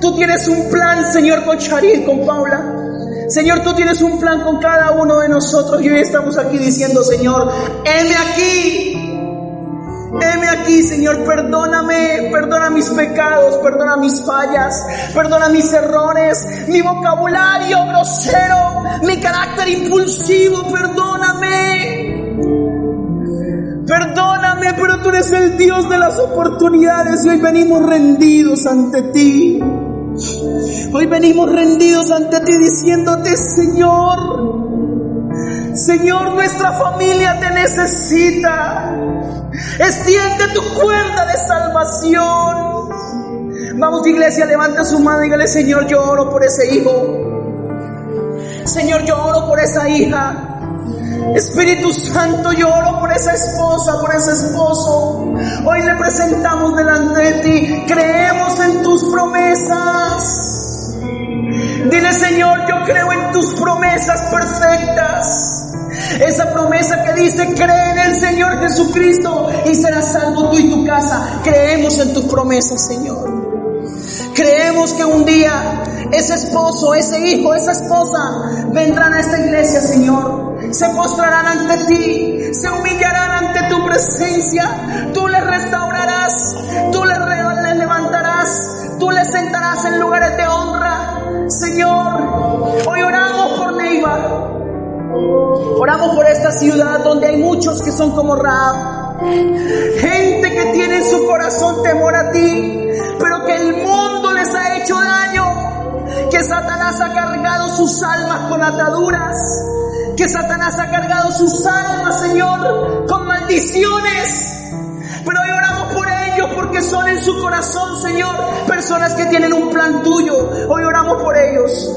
tú tienes un plan, Señor, con Charil, con Paula. Señor, tú tienes un plan con cada uno de nosotros y hoy estamos aquí diciendo, Señor, heme aquí, Heme aquí, Señor, perdóname, perdona mis pecados, perdona mis fallas, perdona mis errores, mi vocabulario grosero, mi carácter impulsivo, perdóname. Perdóname, pero tú eres el Dios de las oportunidades y hoy venimos rendidos ante ti. Hoy venimos rendidos ante ti diciéndote, Señor, Señor, nuestra familia te necesita. Extiende tu cuerda de salvación. Vamos iglesia, levanta su mano y dígale, Señor, yo oro por ese hijo. Señor, yo oro por esa hija. Espíritu Santo, yo oro por esa esposa, por ese esposo. Hoy le presentamos delante de ti. Creemos en tus promesas. Dile, Señor, yo creo en tus promesas perfectas. Esa promesa que dice, cree en el Señor Jesucristo y serás salvo tú y tu casa. Creemos en tus promesas, Señor. Creemos que un día ese esposo, ese hijo, esa esposa vendrán a esta iglesia, Señor. Se postrarán ante ti, se humillarán ante tu presencia. Tú les restaurarás, tú les, levantarás, tú les sentarás en lugares de honra. Señor, hoy oramos por Neiva. Oramos por esta ciudad donde hay muchos que son como Raab. Gente que tiene en su corazón temor a ti, pero que el mundo les ha hecho daño. Que Satanás ha cargado sus almas con ataduras. Que Satanás ha cargado sus almas, Señor, con maldiciones. Porque son en su corazón, Señor, personas que tienen un plan tuyo. Hoy oramos por ellos.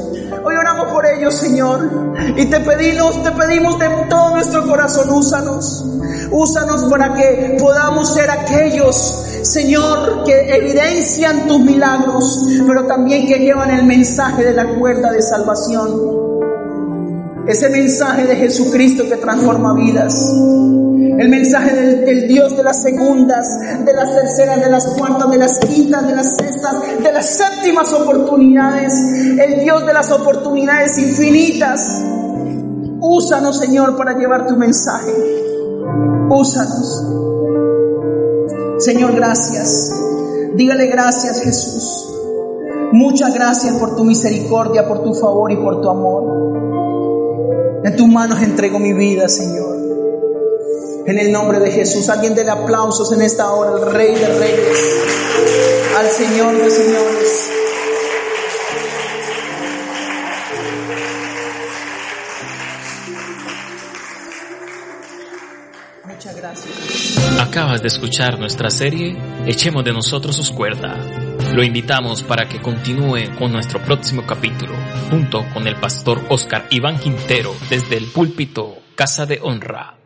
Hoy oramos por ellos, Señor. Y te pedimos, te pedimos de todo nuestro corazón, úsanos. Úsanos para que podamos ser aquellos, Señor, que evidencian tus milagros, pero también que llevan el mensaje de la cuerda de salvación. Ese mensaje de Jesucristo que transforma vidas. El mensaje del, Dios de las segundas, de las terceras, de las cuartas, de las quintas, de las sextas, de las séptimas oportunidades. El Dios de las oportunidades infinitas. Úsanos, Señor, para llevar tu mensaje. Úsanos. Señor, gracias. Dígale gracias, Jesús. Muchas gracias por tu misericordia, por tu favor y por tu amor. En tus manos entrego mi vida, Señor. En el nombre de Jesús, alguien de aplausos en esta hora al Rey de Reyes, al Señor de Señores. Muchas gracias. Acabas de escuchar nuestra serie Echemos de nosotros sus cuerda. Lo invitamos para que continúe con nuestro próximo capítulo, junto con el pastor Oscar Iván Quintero desde el púlpito Casa de Honra.